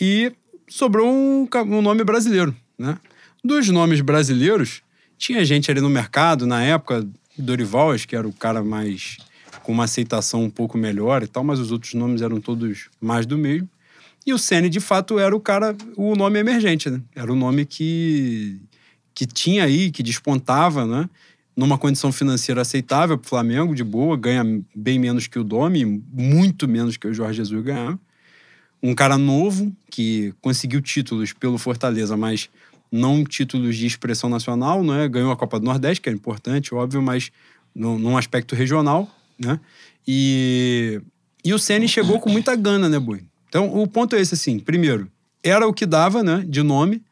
B: E sobrou um, um nome brasileiro, né? Dos nomes brasileiros, tinha gente ali no mercado, na época, Dorival, acho que era o cara mais... com uma aceitação um pouco melhor e tal, mas os outros nomes eram todos mais do mesmo. E o Ceni de fato, era o cara, o nome emergente, né? Era o nome que, que tinha aí, que despontava, né? Numa condição financeira aceitável para o Flamengo, de boa, ganha bem menos que o Domi, muito menos que o Jorge Jesus ganhava. Um cara novo, que conseguiu títulos pelo Fortaleza, mas não títulos de expressão nacional, né? Ganhou a Copa do Nordeste, que é importante, óbvio, mas num, num aspecto regional, né? E, e o Ceni chegou com muita gana, né, Boi? Então, o ponto é esse, assim. Primeiro, era o que dava, né, de nome.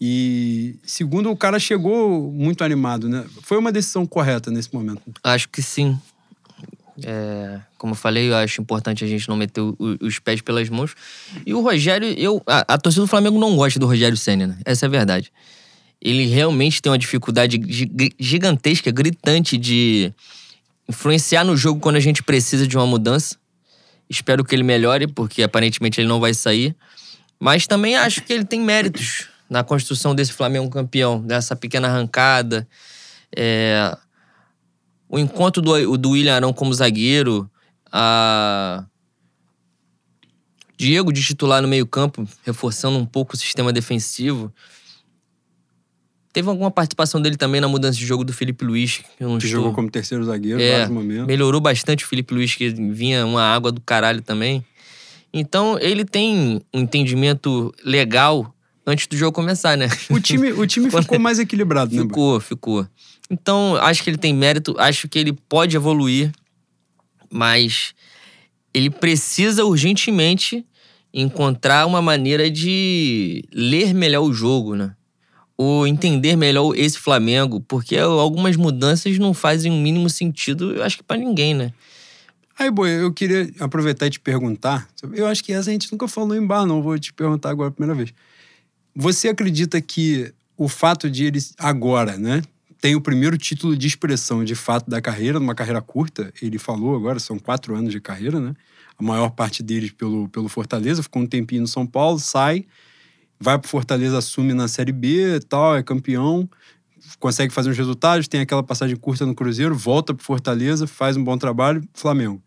B: E segundo, o cara chegou muito animado, né? Foi uma decisão correta nesse momento.
A: Acho que sim. É, como eu falei, eu acho importante a gente não meter o, os pés pelas mãos. E o Rogério, eu, a, a torcida do Flamengo não gosta do Rogério Senna, né? Essa é a verdade. Ele realmente tem uma dificuldade gigantesca, gritante de influenciar no jogo quando a gente precisa de uma mudança. Espero que ele melhore, porque aparentemente ele não vai sair. Mas também acho que ele tem méritos na construção desse Flamengo campeão, dessa pequena arrancada. É, o encontro do, do William Arão como zagueiro, a Diego de titular no meio-campo, reforçando um pouco o sistema defensivo. Teve alguma participação dele também na mudança de jogo do Felipe Luiz.
B: Que, que estou... jogou como terceiro zagueiro
A: é,
B: vários momentos.
A: Melhorou bastante o Felipe Luiz, que vinha uma água do caralho também. Então, ele tem um entendimento legal antes do jogo começar, né?
B: O time, o time ficou mais equilibrado,
A: ficou,
B: né?
A: Ficou, ficou. Então, acho que ele tem mérito, acho que ele pode evoluir, mas ele precisa urgentemente encontrar uma maneira de ler melhor o jogo, né? Ou entender melhor esse Flamengo, porque algumas mudanças não fazem o um mínimo sentido, eu acho que para ninguém, né?
B: Aí, boi, eu queria aproveitar e te perguntar. Eu acho que essa a gente nunca falou em bar, não. Vou te perguntar agora a primeira vez. Você acredita que o fato de eles agora, né, tem o primeiro título de expressão de fato da carreira, numa carreira curta. Ele falou agora, são quatro anos de carreira, né? A maior parte deles pelo, pelo Fortaleza, ficou um tempinho no São Paulo, sai, vai pro Fortaleza, assume na Série B tal, é campeão, consegue fazer uns resultados, tem aquela passagem curta no Cruzeiro, volta pro Fortaleza, faz um bom trabalho, Flamengo.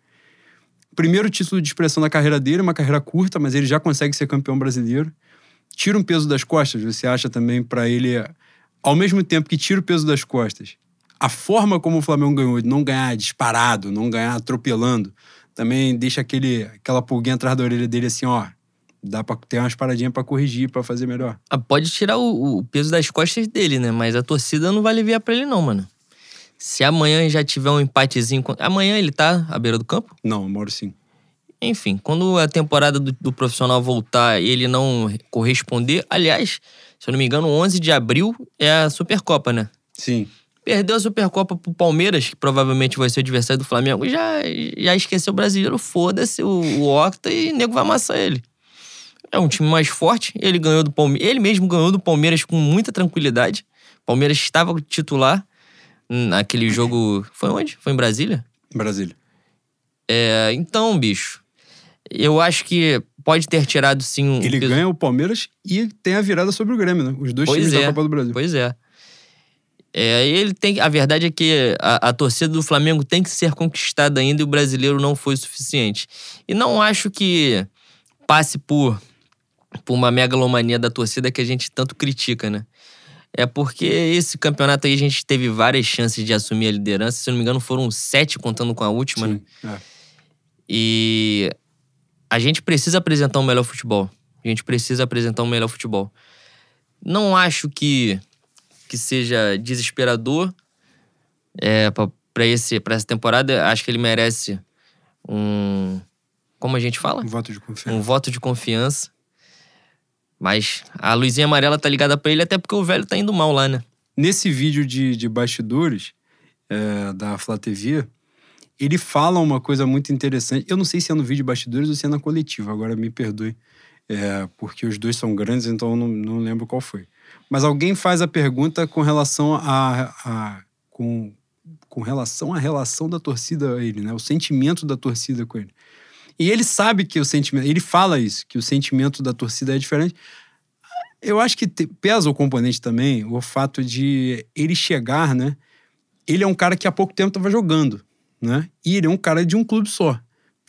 B: Primeiro título de expressão da carreira dele, uma carreira curta, mas ele já consegue ser campeão brasileiro. Tira um peso das costas, você acha também para ele ao mesmo tempo que tira o peso das costas, a forma como o Flamengo ganhou, de não ganhar disparado, não ganhar atropelando, também deixa aquele, aquela pulguinha atrás da orelha dele assim, ó. Dá pra ter umas paradinhas para corrigir, para fazer melhor.
A: Ah, pode tirar o, o, peso das costas dele, né? Mas a torcida não vai aliviar pra ele, não, mano. Se amanhã já tiver um empatezinho. Amanhã ele tá à beira do campo?
B: Não, moro sim.
A: Enfim, quando a temporada do, do profissional voltar e ele não corresponder. Aliás, se eu não me engano, 11 de abril é a Supercopa, né?
B: Sim.
A: Perdeu a Supercopa pro Palmeiras, que provavelmente vai ser o adversário do Flamengo, já, já esqueceu o brasileiro, foda-se o, o Octa e o nego vai amassar ele. É um time mais forte, ele ganhou do Palmeiras, ele mesmo ganhou do Palmeiras com muita tranquilidade. O Palmeiras estava titular naquele jogo. Foi onde? Foi em Brasília?
B: Brasília.
A: É, então, bicho, eu acho que pode ter tirado sim um.
B: Ele ganha o Palmeiras e tem a virada sobre o Grêmio, né? Os dois
A: pois
B: times
A: é,
B: da Copa do Brasil.
A: Pois é. É, ele tem, a verdade é que a, a, torcida do Flamengo tem que ser conquistada ainda e o brasileiro não foi o suficiente. E não acho que passe por, por uma megalomania da torcida que a gente tanto critica, né? É porque esse campeonato aí a gente teve várias chances de assumir a liderança. Se não me engano, foram sete contando com a última,
B: Sim,
A: né?
B: É.
A: E a gente precisa apresentar um melhor futebol. A gente precisa apresentar um melhor futebol. Não acho que, que seja desesperador é, para essa temporada. Acho que ele merece um. Como a gente fala?
B: Um voto de confiança.
A: Um voto de confiança. Mas a luzinha amarela tá ligada para ele até porque o velho tá indo mal lá, né?
B: Nesse vídeo de, de bastidores é, da Flá TV, ele fala uma coisa muito interessante. Eu não sei se é no vídeo de bastidores ou se é na coletiva, agora me perdoe, é, porque os dois são grandes, então eu não, não lembro qual foi. Mas alguém faz a pergunta com relação a, a com, com relação à relação da torcida a ele, né? O sentimento da torcida com ele. E ele sabe que o sentimento, ele fala isso, que o sentimento da torcida é diferente. Eu acho que te, pesa o componente também o fato de ele chegar, né? Ele é um cara que há pouco tempo estava jogando né? E ele é um cara de um clube só.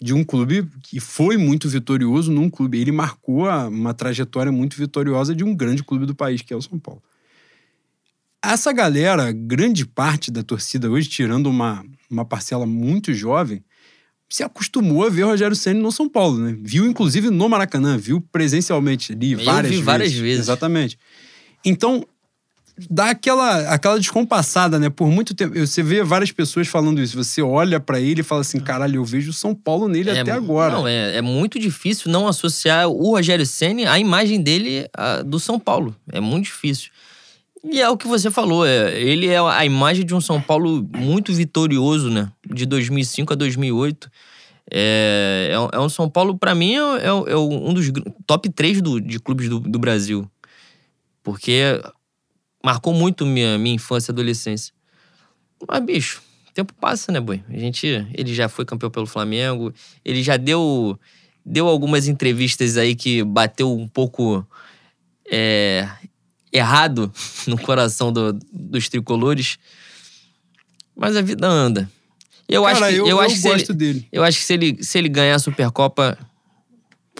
B: De um clube que foi muito vitorioso num clube. Ele marcou uma trajetória muito vitoriosa de um grande clube do país, que é o São Paulo. Essa galera, grande parte da torcida hoje, tirando uma, uma parcela muito jovem, se acostumou a ver Rogério Senna no São Paulo, né? Viu, inclusive, no Maracanã, viu presencialmente ali várias
A: vi
B: vezes.
A: várias vezes.
B: Exatamente. Então, dá aquela, aquela descompassada, né? Por muito tempo. Você vê várias pessoas falando isso. Você olha para ele e fala assim: caralho, eu vejo o São Paulo nele
A: É
B: até agora.
A: Não, é, é muito difícil não associar o Rogério Ceni à imagem dele a- do São Paulo. É muito difícil. E é o que você falou, é, ele é a imagem de um São Paulo muito vitorioso, né? De 2005 a 2008. É, é, um- é um São Paulo, pra mim, é, é- é um dos top 3 do, de clubes do, do Brasil. Porque marcou muito minha, minha infância e adolescência. Mas, bicho, o tempo passa, né, boi? A gente, ele já foi campeão pelo Flamengo, ele já deu, deu algumas entrevistas aí que bateu um pouco é, errado no coração do- dos tricolores. Mas a vida anda. Eu
B: Cara,
A: acho que,
B: eu,
A: eu
B: eu
A: acho que se ele,
B: dele.
A: eu acho que se ele, se ele ganhar a Supercopa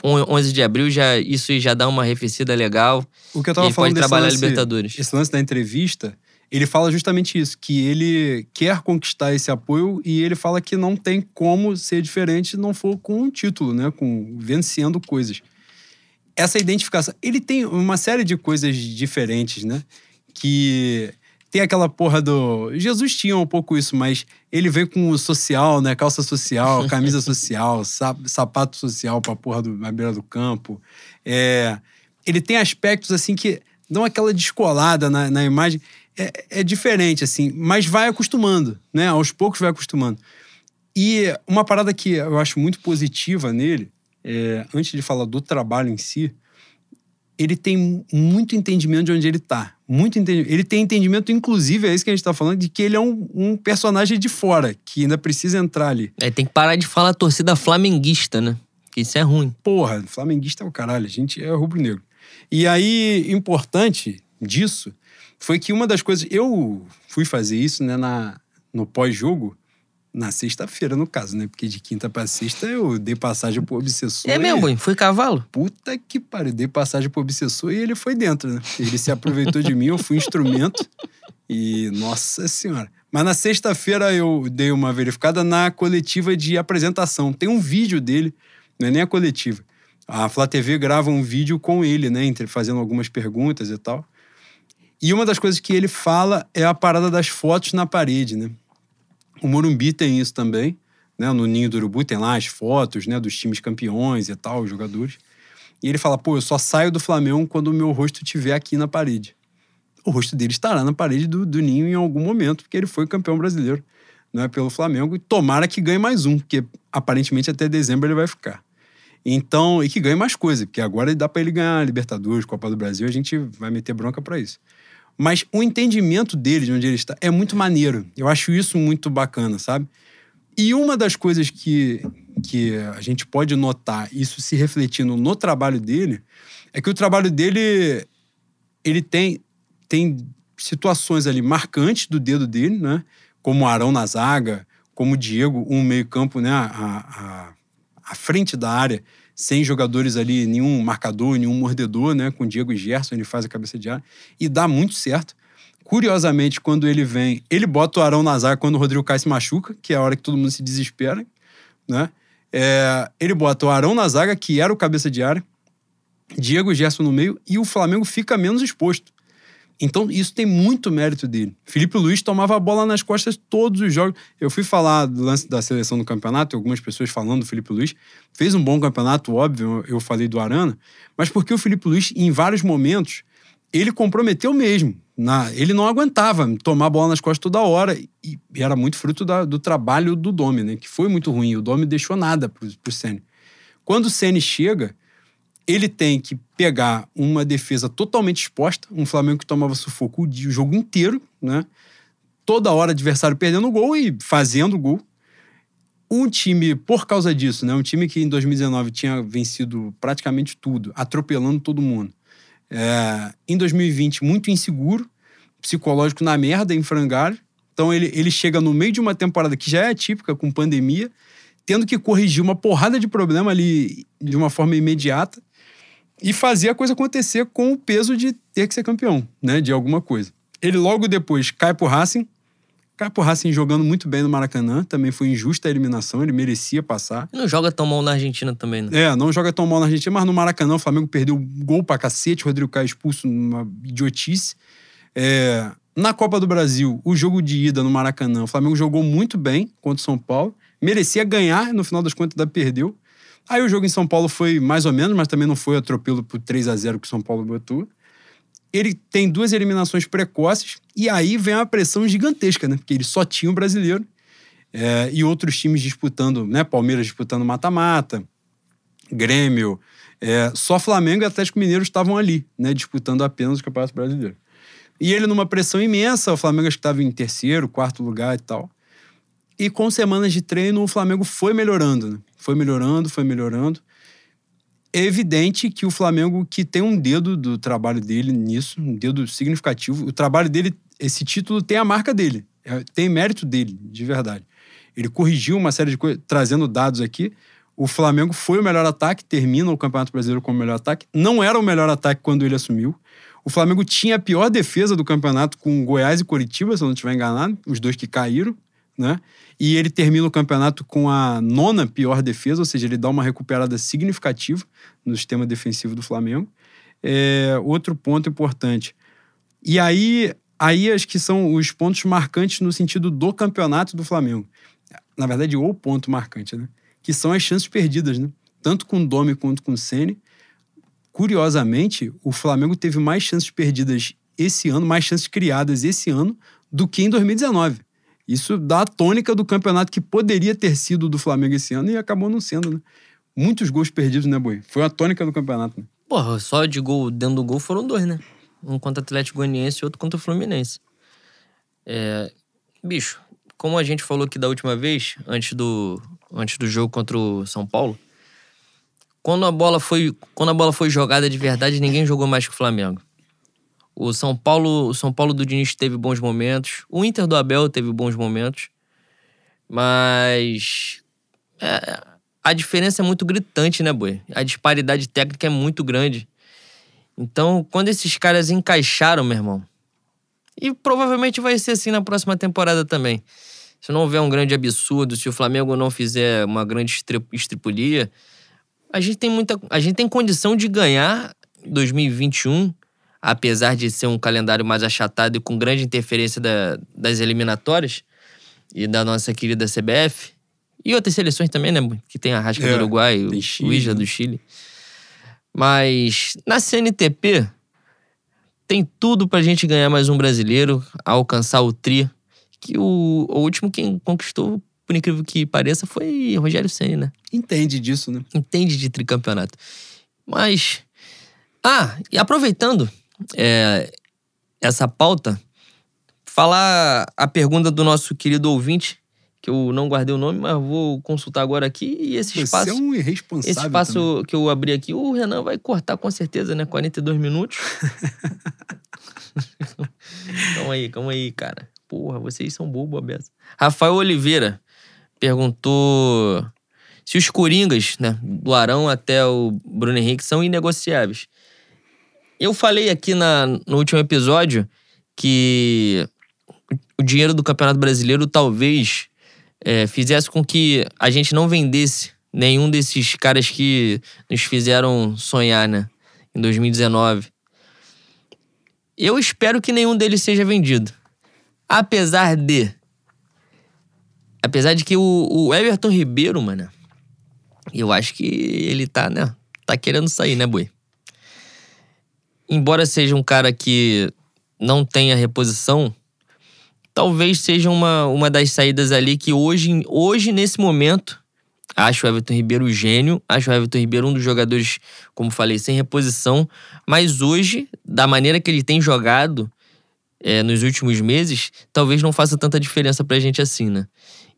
A: 11 de abril, já, isso já dá uma arrefecida legal.
B: O que eu tava
A: ele
B: falando
A: pode trabalhar
B: lance-
A: Libertadores.
B: Esse lance da entrevista, ele fala justamente isso, que ele quer conquistar esse apoio e ele fala que não tem como ser diferente se não for com um título, né? Com vencendo coisas. Essa identificação. Ele tem uma série de coisas diferentes, né? Que tem aquela porra do. Jesus tinha um pouco isso, mas ele veio com o social, né? Calça social, camisa social, sa- sapato social pra porra do, na beira do campo. É, ele tem aspectos assim que dão aquela descolada na, na imagem. É, é diferente, assim, mas vai acostumando, né? Aos poucos vai acostumando. E uma parada que eu acho muito positiva nele, é, antes de falar do trabalho em si, ele tem muito entendimento de onde ele tá. Muito entendimento. Ele tem entendimento, inclusive, é isso que a gente tá falando, de que ele é um, um personagem de fora, que ainda precisa entrar ali.
A: É, tem que parar de falar torcida flamenguista, né? Que isso é ruim.
B: Porra, flamenguista é o caralho, a gente é rubro-negro. E aí, importante disso foi que uma das coisas. Eu fui fazer isso, né, na, no pós-jogo, na sexta-feira, no caso, né? Porque de quinta pra sexta eu dei passagem pro obsessor.
A: É
B: e-
A: mesmo, boi? Foi cavalo?
B: Puta que pariu, dei passagem pro obsessor e ele foi dentro, né? Ele se aproveitou de mim, eu fui instrumento. E, nossa senhora. Mas na sexta-feira eu dei uma verificada na coletiva de apresentação. Tem um vídeo dele, não é nem a coletiva. A Flá TV grava um vídeo com ele, né? Entre, fazendo algumas perguntas e tal. E uma das coisas que ele fala é a parada das fotos na parede, né? O Morumbi tem isso também, né? No Ninho do Urubu tem lá as fotos, né? Dos times campeões e tal, os jogadores. E ele fala, pô, eu só saio do Flamengo quando o meu rosto estiver aqui na parede. O rosto dele estará na parede do, do Ninho em algum momento, porque ele foi campeão brasileiro, né? Pelo Flamengo. E tomara que ganhe mais um, porque aparentemente até dezembro ele vai ficar. Então, e que ganhe mais coisa, porque agora dá pra ele ganhar Libertadores, Copa do Brasil, a gente vai meter bronca pra isso. Mas o entendimento dele, de onde ele está, é muito maneiro. Eu acho isso muito bacana, sabe? E uma das coisas que, que a gente pode notar, isso se refletindo no trabalho dele, é que o trabalho dele ele tem, tem situações ali marcantes do dedo dele, né? Como Arão na zaga, como Diego, um meio-campo, né? A, a, a frente da área, sem jogadores ali, nenhum marcador, nenhum mordedor, né? Com o Diego Gerson, ele faz a cabeça de área. E dá muito certo. Curiosamente, quando ele vem, ele bota o Arão na zaga quando o Rodrigo Caio se machuca, que é a hora que todo mundo se desespera, né? É, ele bota o Arão na zaga, que era o cabeça de área, Diego Gerson no meio, e o Flamengo fica menos exposto. Então, isso tem muito mérito dele. Felipe Luiz tomava a bola nas costas todos os jogos. Eu fui falar do lance da seleção do campeonato, algumas pessoas falando do Felipe Luiz. Fez um bom campeonato, óbvio, eu falei do Arana, mas porque o Felipe Luiz, em vários momentos, ele comprometeu mesmo. Na, ele não aguentava tomar a bola nas costas toda hora. E, e era muito fruto da- do trabalho do Domi, né? Que foi muito ruim. O Domi deixou nada pro, pro Ceni. Quando o Ceni chega, ele tem que pegar uma defesa totalmente exposta, um Flamengo que tomava sufoco o jogo inteiro, né? Toda hora adversário perdendo gol e fazendo gol. Um time, por causa disso, né? Um time que em 2019 tinha vencido praticamente tudo, atropelando todo mundo. É, em 2020, muito inseguro, psicológico na merda, em frangalho. Então ele, ele chega no meio de uma temporada que já é atípica, com pandemia, tendo que corrigir uma porrada de problema ali de uma forma imediata e fazer a coisa acontecer com o peso de ter que ser campeão, né? De alguma coisa. Ele logo depois cai pro Racing, cai pro Racing jogando muito bem no Maracanã, também foi injusta a eliminação, ele merecia passar.
A: Não joga tão mal na Argentina também, né?
B: É, não joga tão mal na Argentina, mas no Maracanã o Flamengo perdeu gol pra cacete, o Rodrigo Caio expulso numa idiotice. É, na Copa do Brasil, o jogo de ida no Maracanã, o Flamengo jogou muito bem contra o São Paulo. Merecia ganhar, no final das contas, ainda perdeu. Aí o jogo em São Paulo foi mais ou menos, mas também não foi atropelo por 3 a 0 que o São Paulo botou. Ele tem duas eliminações precoces, e aí vem uma pressão gigantesca, né? Porque ele só tinha o brasileiro é, e outros times disputando, né? Palmeiras disputando mata-mata, Grêmio. É, só Flamengo e Atlético Mineiro estavam ali, né? Disputando apenas o Campeonato Brasileiro. E ele numa pressão imensa, o Flamengo acho que estava em terceiro, quarto lugar e tal. E com semanas de treino, o Flamengo foi melhorando, né? Foi melhorando, foi melhorando. É evidente que o Flamengo, que tem um dedo do trabalho dele nisso, um dedo significativo, o trabalho dele, esse título tem a marca dele, é, tem mérito dele, de verdade. Ele corrigiu uma série de coisas, trazendo dados aqui. O Flamengo foi o melhor ataque, termina o Campeonato Brasileiro como o melhor ataque. Não era o melhor ataque quando ele assumiu. O Flamengo tinha a pior defesa do campeonato com Goiás e Coritiba, se eu não estiver enganado, os dois que caíram, né? E ele termina o campeonato com a nona pior defesa, ou seja, ele dá uma recuperada significativa no sistema defensivo do Flamengo. É, outro ponto importante. E aí, aí acho que são os pontos marcantes no sentido do campeonato do Flamengo. Na verdade, o ponto marcante, né? Que são as chances perdidas, né? Tanto com o Domi quanto com o Sene curiosamente, o Flamengo teve mais chances perdidas esse ano, mais chances criadas esse ano do que em 2019. Isso dá a tônica do campeonato que poderia ter sido do Flamengo esse ano e acabou não sendo, né? Muitos gols perdidos, né, Boi? Foi a tônica do campeonato. Né?
A: Porra, só de gol dentro do gol foram dois, né? Um contra o Atlético Goianiense e outro contra o Fluminense. É... Bicho, como a gente falou aqui da última vez, antes do, antes do jogo contra o São Paulo, quando a bola foi, quando a bola foi jogada de verdade, ninguém jogou mais que o Flamengo. O São Paulo, o São Paulo do Diniz teve bons momentos, o Inter do Abel teve bons momentos, mas é, a diferença é muito gritante, né, Boi? A disparidade técnica é muito grande. Então, quando esses caras encaixaram, meu irmão, e provavelmente vai ser assim na próxima temporada também. Se não houver um grande absurdo, se o Flamengo não fizer uma grande estripulia, a gente tem muita. A gente tem condição de ganhar 2021, apesar de ser um calendário mais achatado e com grande interferência da, das eliminatórias e da nossa querida CBF. E outras seleções também, né? Que tem a Rasca é, do Uruguai, o Isla do Chile. Mas na CNTP tem tudo pra gente ganhar mais um brasileiro, alcançar o tri. Que o, o último quem conquistou por incrível que pareça, foi Rogério Senna, né?
B: Entende disso, né?
A: Entende de tricampeonato. Mas. Ah, e aproveitando é, essa pauta, falar a pergunta do nosso querido ouvinte, que eu não guardei o nome, mas vou consultar agora aqui. E esse
B: Você
A: espaço.
B: é um irresponsável.
A: Esse espaço
B: também.
A: que eu abri aqui, o Renan vai cortar com certeza, né? 42 minutos. calma aí, calma aí, cara. Porra, vocês são bobo, aberto. Rafael Oliveira perguntou se os Coringas, né, do Arão até o Bruno Henrique, são inegociáveis. Eu falei aqui na, no último episódio que o dinheiro do Campeonato Brasileiro talvez é, fizesse com que a gente não vendesse nenhum desses caras que nos fizeram sonhar, né? Em 2019. Eu espero que nenhum deles seja vendido. Apesar de Apesar de que o, o Everton Ribeiro, mano, eu acho que ele tá, né? Tá querendo sair, né, Boi? Embora seja um cara que não tenha reposição, talvez seja uma, uma das saídas ali que hoje, hoje, nesse momento, acho o Everton Ribeiro gênio, acho o Everton Ribeiro um dos jogadores, como falei, sem reposição, mas hoje, da maneira que ele tem jogado é, nos últimos meses, talvez não faça tanta diferença pra gente assim, né?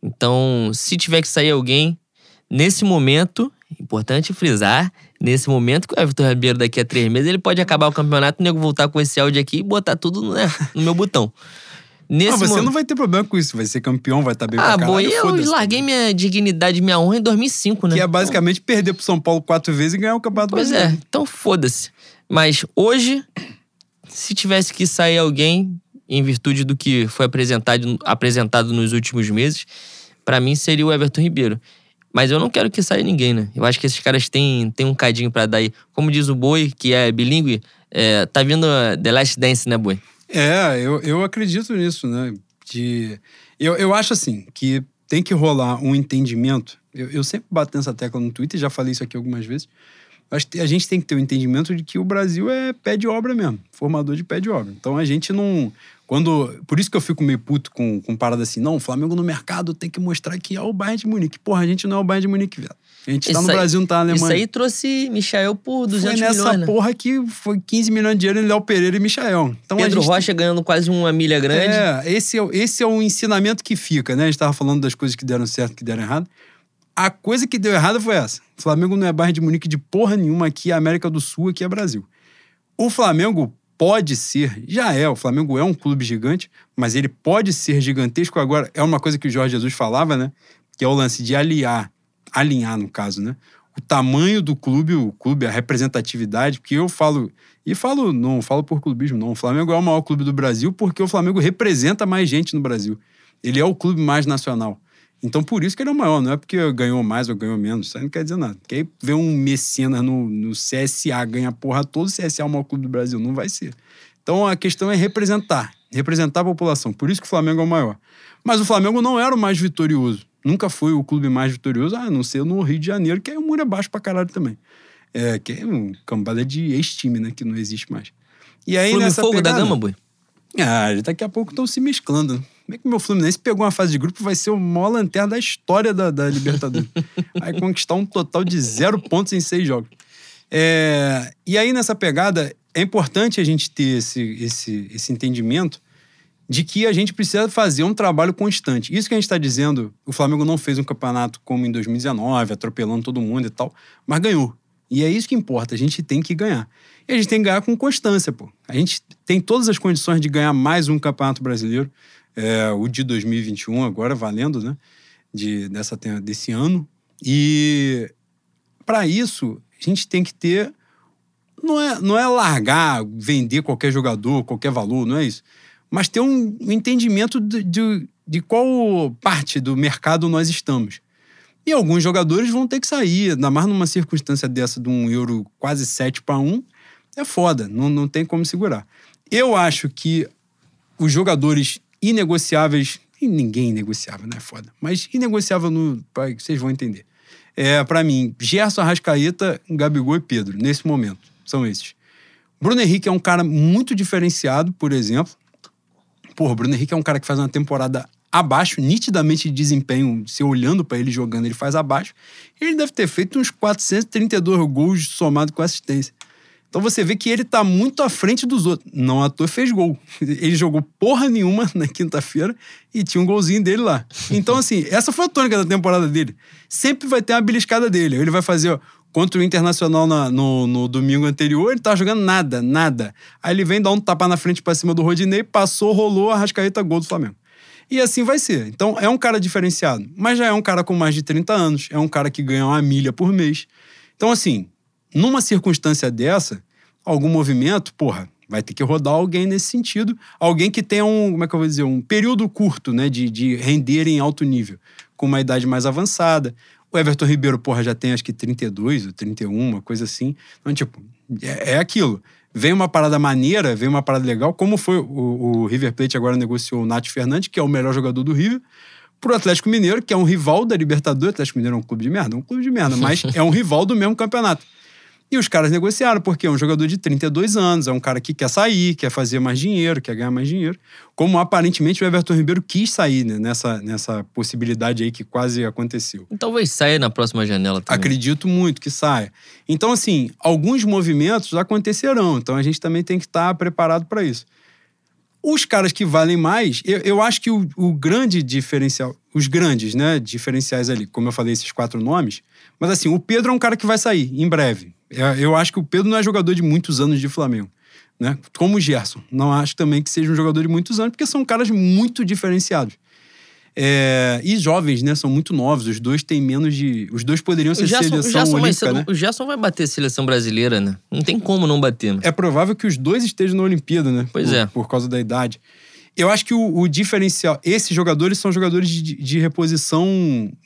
A: Então, se tiver que sair alguém, nesse momento, importante frisar, nesse momento que o Everton Ribeiro daqui a três meses, ele pode acabar o campeonato, o nego voltar com esse áudio aqui e botar tudo né, no meu botão.
B: Nesse não, você momento... não vai ter problema com isso. Vai ser campeão, vai estar tá bem
A: ah. Ah, bom, eu larguei minha dignidade, minha honra em 2005, né?
B: Que é basicamente então... perder pro São Paulo quatro vezes e ganhar o campeonato
A: pois
B: brasileiro.
A: Pois é, então foda-se. Mas hoje, se tivesse que sair alguém, em virtude do que foi apresentado, apresentado nos últimos meses, para mim seria o Everton Ribeiro. Mas eu não quero que saia ninguém, né? Eu acho que esses caras têm, têm um cadinho para dar aí. Como diz o Boi, que é bilíngue, é, tá vindo The Last Dance, né, Boi?
B: É, eu, eu acredito nisso, né? De, eu, eu acho assim, que tem que rolar um entendimento. Eu, eu sempre bato nessa tecla no Twitter, já falei isso aqui algumas vezes. Acho que a gente tem que ter o um entendimento de que o Brasil é pé de obra mesmo, formador de pé de obra. Então a gente não. Quando, por isso que eu fico meio puto com, com parada assim, não, o Flamengo no mercado tem que mostrar que é o Bayern de Munique. Porra, a gente não é o Bayern de Munique, velho. A gente tá no
A: aí,
B: Brasil, não tá na Alemanha.
A: Isso aí trouxe Michael por 200
B: foi nessa
A: milhões, né?
B: porra que foi 15 milhões de dinheiro em Léo Pereira e Michael. Então,
A: Pedro
B: gente...
A: Rocha ganhando quase uma milha grande.
B: É, esse é, esse é o ensinamento que fica, né? A gente tava falando das coisas que deram certo que deram errado. A coisa que deu errada foi essa. O Flamengo não é Bayern de Munique de porra nenhuma aqui, é América do Sul, aqui é Brasil. O Flamengo pode ser, já é, o Flamengo é um clube gigante, mas ele pode ser gigantesco agora. É uma coisa que o Jorge Jesus falava, né? Que é o lance de aliar, alinhar no caso, né? O tamanho do clube, o clube, a representatividade, porque eu falo, e falo, não falo por clubismo, não. O Flamengo é o maior clube do Brasil porque o Flamengo representa mais gente no Brasil. Ele é o clube mais nacional. Então, por isso que ele é o maior, não é porque ganhou mais ou ganhou menos, isso aí não quer dizer nada. Porque aí vê um Messina no, no CSA, ganha porra toda, o CSA é o maior clube do Brasil, não vai ser. Então, a questão é representar, representar a população. Por isso que o Flamengo é o maior. Mas o Flamengo não era o mais vitorioso. Nunca foi o clube mais vitorioso, a não ser no Rio de Janeiro, que aí o muro é baixo pra caralho também. É, que é um cambada de ex-time, né? Que não existe mais. E aí, nessa
A: Fogo
B: pegada,
A: da Gama, boi?
B: Ah, daqui a pouco estão se mesclando. Como é que o meu Fluminense pegou uma fase de grupo vai ser o maior lanterna da história da, da Libertadores. vai conquistar um total de zero pontos em seis jogos. É, e aí, nessa pegada, é importante a gente ter esse, esse, esse entendimento de que a gente precisa fazer um trabalho constante. Isso que a gente está dizendo, o Flamengo não fez um campeonato como em 2019, atropelando todo mundo e tal, mas ganhou. E é isso que importa, a gente tem que ganhar. E a gente tem que ganhar com constância, pô. A gente tem todas as condições de ganhar mais um campeonato brasileiro, é, o de 2021, agora valendo, né? De, dessa, desse ano. E para isso, a gente tem que ter. Não é, não é largar, vender qualquer jogador, qualquer valor, não é isso. Mas ter um, entendimento de, de, de qual parte do mercado nós estamos. E alguns jogadores vão ter que sair, ainda mais numa circunstância dessa de um euro quase 7 para 1, é foda, não, não tem como segurar. Eu acho que os jogadores inegociáveis, e ninguém é negociável, né? Foda. Mas inegociável, no, vocês vão entender. É, para mim, Gerson, Arrascaeta, Gabigol e Pedro, nesse momento. São esses. Bruno Henrique é um cara muito diferenciado, por exemplo. Porra, Bruno Henrique é um cara que faz uma temporada abaixo, nitidamente de desempenho, se olhando para ele jogando, ele faz abaixo. Ele deve ter feito uns 432 gols somado com assistência. Então você vê que ele tá muito à frente dos outros. Não à toa fez gol. Ele jogou porra nenhuma na quinta-feira e tinha um golzinho dele lá. Então, assim, essa foi a tônica da temporada dele. Sempre vai ter uma beliscada dele. Ele vai fazer, ó, contra o Internacional na, no, no, domingo anterior, ele tá jogando nada, nada. Aí ele vem dar um tapa na frente para cima do Rodinei, passou, rolou, a rascaeta, gol do Flamengo. E assim vai ser. Então, é um cara diferenciado. Mas já é um cara com mais de 30 anos, é um cara que ganha uma milha por mês. Então, assim, numa circunstância dessa, algum movimento, porra, vai ter que rodar alguém nesse sentido. Alguém que tenha um, como é que eu vou dizer, um período curto, né, de, de render em alto nível, com uma idade mais avançada. O Everton Ribeiro, porra, já tem acho que 32 ou 31, uma coisa assim. Então, tipo, é, é aquilo. Vem uma parada maneira, vem uma parada legal, como foi o, o River Plate agora negociou o Nath Fernandes, que é o melhor jogador do River, pro Atlético Mineiro, que é um rival da Libertadores. O Atlético Mineiro é um clube de merda, é um clube de merda, mas é um rival do mesmo campeonato. E os caras negociaram, porque é um jogador de 32 anos, é um cara que quer sair, quer fazer mais dinheiro, quer ganhar mais dinheiro. Como aparentemente o Everton Ribeiro quis sair né, nessa, nessa possibilidade aí que quase aconteceu.
A: Talvez saia na próxima janela também.
B: Acredito muito que saia. Então, assim, alguns movimentos acontecerão, então a gente também tem que estar preparado para isso. Os caras que valem mais, eu, eu acho que o, o, grande diferencial, os grandes, né, diferenciais ali, como eu falei, esses quatro nomes, mas assim, o Pedro é um cara que vai sair em breve. É, eu acho que o Pedro não é jogador de muitos anos de Flamengo. Né? Como o Gerson. Não acho também que seja um jogador de muitos anos, porque são caras muito diferenciados. É, e jovens, né? São muito novos. Os dois têm menos de. Os dois poderiam ser Gerson, seleção o Gerson olímpica,
A: vai,
B: né?
A: O Gerson vai bater a seleção brasileira, né? Não tem como não bater. Né?
B: É provável que os dois estejam na Olimpíada, né?
A: Pois
B: por,
A: é.
B: Por causa da idade. Eu acho que o, o diferencial. Esses jogadores são jogadores de, de reposição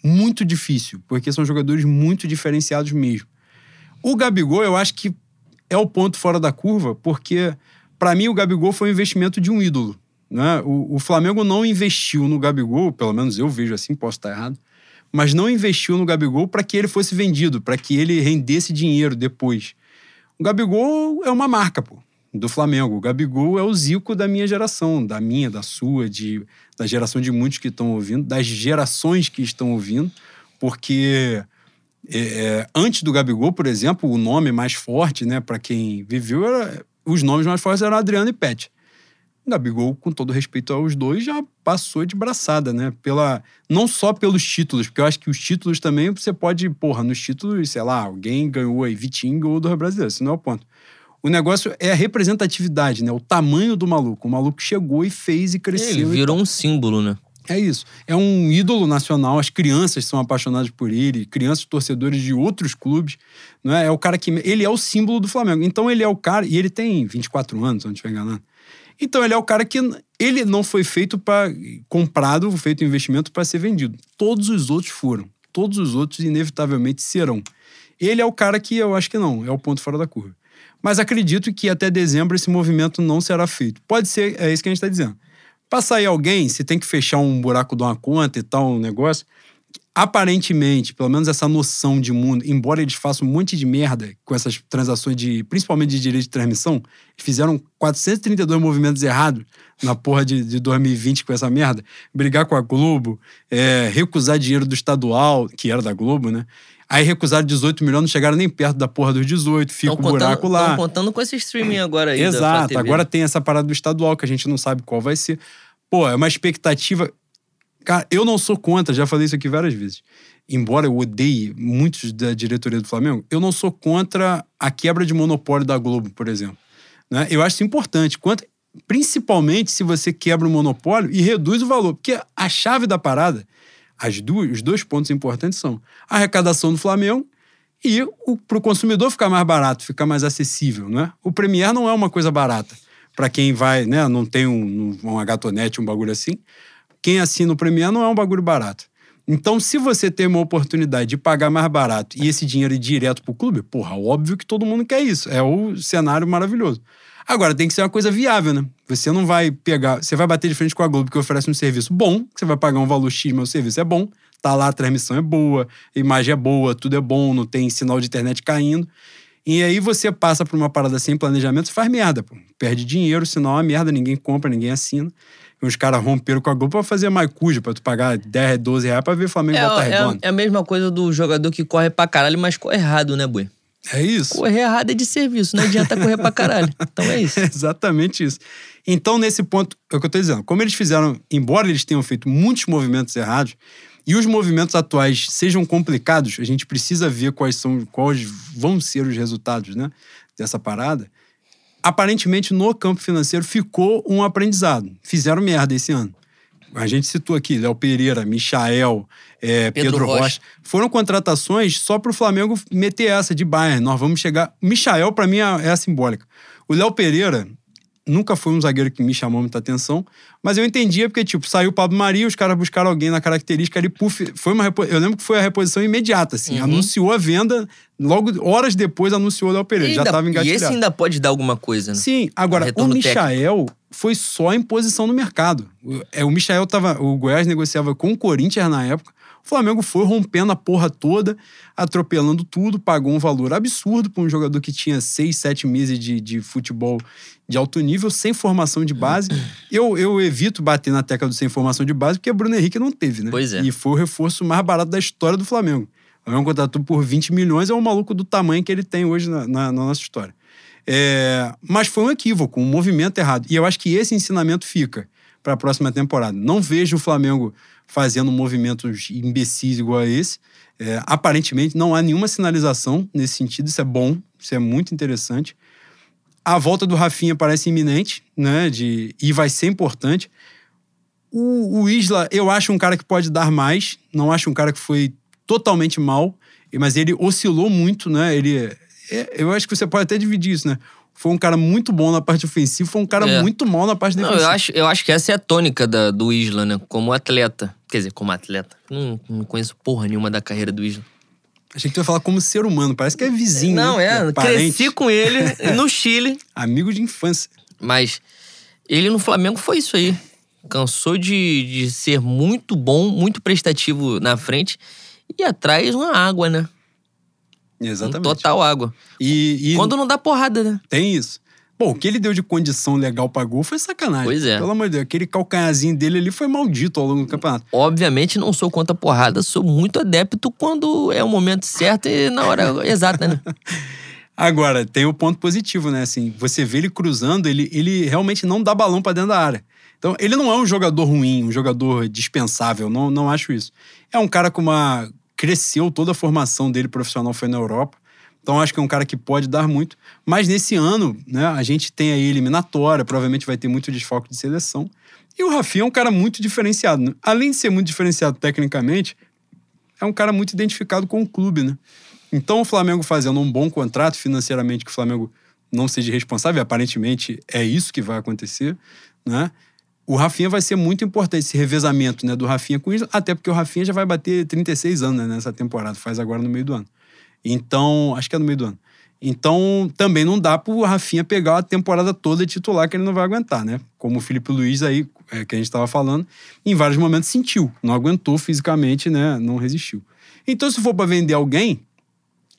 B: muito difícil, porque são jogadores muito diferenciados mesmo. O Gabigol, eu acho que é o ponto fora da curva, porque Para mim, o Gabigol foi um investimento de um ídolo. Né? O, o Flamengo não investiu no Gabigol, pelo menos eu vejo assim, posso estar errado, mas não investiu no Gabigol para que ele fosse vendido, para que ele rendesse dinheiro depois. O Gabigol é uma marca, pô, do Flamengo. O Gabigol é o Zico da minha geração, da minha, da sua, de, da geração de muitos que estão ouvindo, das gerações que estão ouvindo, porque é, é antes do Gabigol, por exemplo, o nome mais forte, né, para quem viveu, era, os nomes mais fortes eram Adriano e Pet. Gabigol, com todo respeito aos dois, já passou de braçada, né? Pela, não só pelos títulos, porque eu acho que os títulos também você pode, porra, nos títulos, sei lá, alguém ganhou aí, Vitinho ganhou do Rio Brasileiro, isso não é o ponto. O negócio é a representatividade, né? O tamanho do maluco. O maluco chegou e fez e cresceu.
A: Ele virou um símbolo, né?
B: É isso. É um ídolo nacional. As crianças são apaixonadas por ele, crianças torcedores de outros clubes. Não é? é o cara que. Ele é o símbolo do Flamengo. Então ele é o cara. E ele tem 24 anos, se não estiver enganando. Então ele é o cara que ele não foi feito para comprado, feito investimento para ser vendido. Todos os outros foram. Todos os outros inevitavelmente serão. Ele é o cara que eu acho que não, é o ponto fora da curva. Mas acredito que até dezembro esse movimento não será feito. Pode ser, é isso que a gente está dizendo. Para sair alguém, se tem que fechar um buraco de uma conta e tal, um negócio, aparentemente, pelo menos essa noção de mundo, embora eles façam um monte de merda com essas transações de, principalmente de direito de transmissão, fizeram 432 movimentos errados na porra de, de 2020 com essa merda, brigar com a Globo, é, recusar dinheiro do estadual, que era da Globo, né? Aí recusaram 18 milhões, não chegaram nem perto da porra dos 18, fica o buraco lá.
A: Estão contando com esse streaming agora aí.
B: Exato, agora tem essa parada do estadual que a gente não sabe qual vai ser. Pô, é uma expectativa Cara, eu não sou contra, já falei isso aqui várias vezes. Embora eu odeie muitos da diretoria do Flamengo, eu não sou contra a quebra de monopólio da Globo, por exemplo. Né? Eu acho isso importante. Quanto, principalmente se você quebra o monopólio e reduz o valor. Porque a chave da parada, as duas, os dois pontos importantes são a arrecadação do Flamengo e para o consumidor ficar mais barato, ficar mais acessível. Né? O Premier não é uma coisa barata. Para quem vai, né, não tem um, um, uma gatonete, um bagulho assim quem assina o Premier não é um bagulho barato. Então, se você tem uma oportunidade de pagar mais barato e esse dinheiro ir direto pro clube, porra, óbvio que todo mundo quer isso. É o cenário maravilhoso. Agora, tem que ser uma coisa viável, né? Você não vai pegar. Você vai bater de frente com a Globo que oferece um serviço bom, você vai pagar um valor X, mas o serviço é bom, tá lá, a transmissão é boa, a imagem é boa, tudo é bom, não tem sinal de internet caindo. E aí você passa por uma parada sem planejamento e faz merda, pô. Perde dinheiro, senão é uma merda, ninguém compra, ninguém assina os caras romperam com a Globo pra fazer mais cuja, pra tu pagar 10, 12 reais pra ver Flamengo
A: é,
B: volta
A: é,
B: redonda.
A: É a mesma coisa do jogador que corre pra caralho, mas corre errado, né, Bui?
B: É isso.
A: Correr errado é de serviço, não adianta correr pra caralho. Então é isso.
B: É exatamente isso. Então, nesse ponto, é o que eu tô dizendo. Como eles fizeram, embora eles tenham feito muitos movimentos errados, e os movimentos atuais sejam complicados, a gente precisa ver quais são, quais vão ser os resultados, né, dessa parada aparentemente no campo financeiro ficou um aprendizado. Fizeram merda esse ano. A gente citou aqui Léo Pereira, Michael, é, Pedro, Pedro Rocha. Rocha. Foram contratações só para o Flamengo meter essa de Bayern. Nós vamos chegar. Michael, para mim, é, é a simbólica. O Léo Pereira, nunca foi um zagueiro que me chamou muita atenção, mas eu entendia porque, tipo, saiu o Pablo Maria, os caras buscaram alguém na característica ali, puf, foi uma Eu lembro que foi a reposição imediata, assim, uhum. anunciou a venda, logo, horas depois anunciou o Léo Pereira, já estava engatilhado.
A: E esse ainda pode dar alguma coisa, né?
B: Sim, agora, o Michael foi só em posição no mercado. O, é, o Michael tava, o Goiás negociava com o Corinthians na época, o Flamengo foi rompendo a porra toda, atropelando tudo, pagou um valor absurdo para um jogador que tinha seis, sete meses de, de futebol de alto nível, sem formação de base. Eu, eu evito bater na tecla do sem formação de base, porque o Bruno Henrique não teve, né?
A: Pois é.
B: E foi o reforço mais barato da história do Flamengo. O Flamengo contratou por 20 milhões, é um maluco do tamanho que ele tem hoje na, na, na nossa história. É, mas foi um equívoco, um movimento errado. E eu acho que esse ensinamento fica para a próxima temporada. Não vejo o Flamengo fazendo movimentos imbecis igual a esse. É, aparentemente, não há nenhuma sinalização nesse sentido. Isso é bom, isso é muito interessante. A volta do Rafinha parece iminente, né? De, e vai ser importante. O, o Isla, eu acho um cara que pode dar mais. Não acho um cara que foi totalmente mal, mas ele oscilou muito, né? Ele, eu acho que você pode até dividir isso, né? foi um cara muito bom na parte ofensiva, foi um cara é. muito mal na parte defensiva.
A: Não, eu acho, eu acho que essa é a tônica da, do Isla, né? Como atleta. Quer dizer, como atleta. Não, não conheço porra nenhuma da carreira do Isla.
B: Achei que tu ia falar como ser humano, parece que é vizinho.
A: Não,
B: né?
A: é. é cresci com ele no Chile.
B: Amigo de infância.
A: Mas ele no Flamengo foi isso aí. Cansou de, de ser muito bom, muito prestativo na frente e atrás uma água, né?
B: Exatamente.
A: Um total água.
B: E, e
A: Quando não dá porrada, né?
B: tem isso. Bom, o que ele deu de condição legal pra gol foi sacanagem.
A: Pois é.
B: Pelo amor de Deus, aquele calcanhazinho dele ali foi maldito ao longo do campeonato.
A: Obviamente não sou contra porrada, sou muito adepto quando é o momento certo e na hora exata, né?
B: Agora, tem o ponto positivo, né? Assim, você vê ele cruzando, ele, ele realmente não dá balão pra dentro da área. Então, ele não é um jogador ruim, um jogador dispensável, não, não acho isso. É um cara com uma. Cresceu toda a formação dele profissional foi na Europa. Então, acho que é um cara que pode dar muito. Mas nesse ano, né, a gente tem aí eliminatória, provavelmente vai ter muito desfalque de seleção. E o Rafinha é um cara muito diferenciado. Né? Além de ser muito diferenciado tecnicamente, é um cara muito identificado com o clube, né? Então, o Flamengo fazendo um bom contrato financeiramente, que o Flamengo não seja responsável, aparentemente é isso que vai acontecer, né? O Rafinha vai ser muito importante, esse revezamento né, do Rafinha com isso, até porque o Rafinha já vai bater 36 anos né, nessa temporada, faz agora no meio do ano. Então, acho que é no meio do ano. Então, também não dá pro Rafinha pegar a temporada toda titular que ele não vai aguentar, né? Como o Felipe Luiz aí, é, que a gente estava falando, em vários momentos sentiu, não aguentou fisicamente, né? Não resistiu. Então, se for para vender alguém,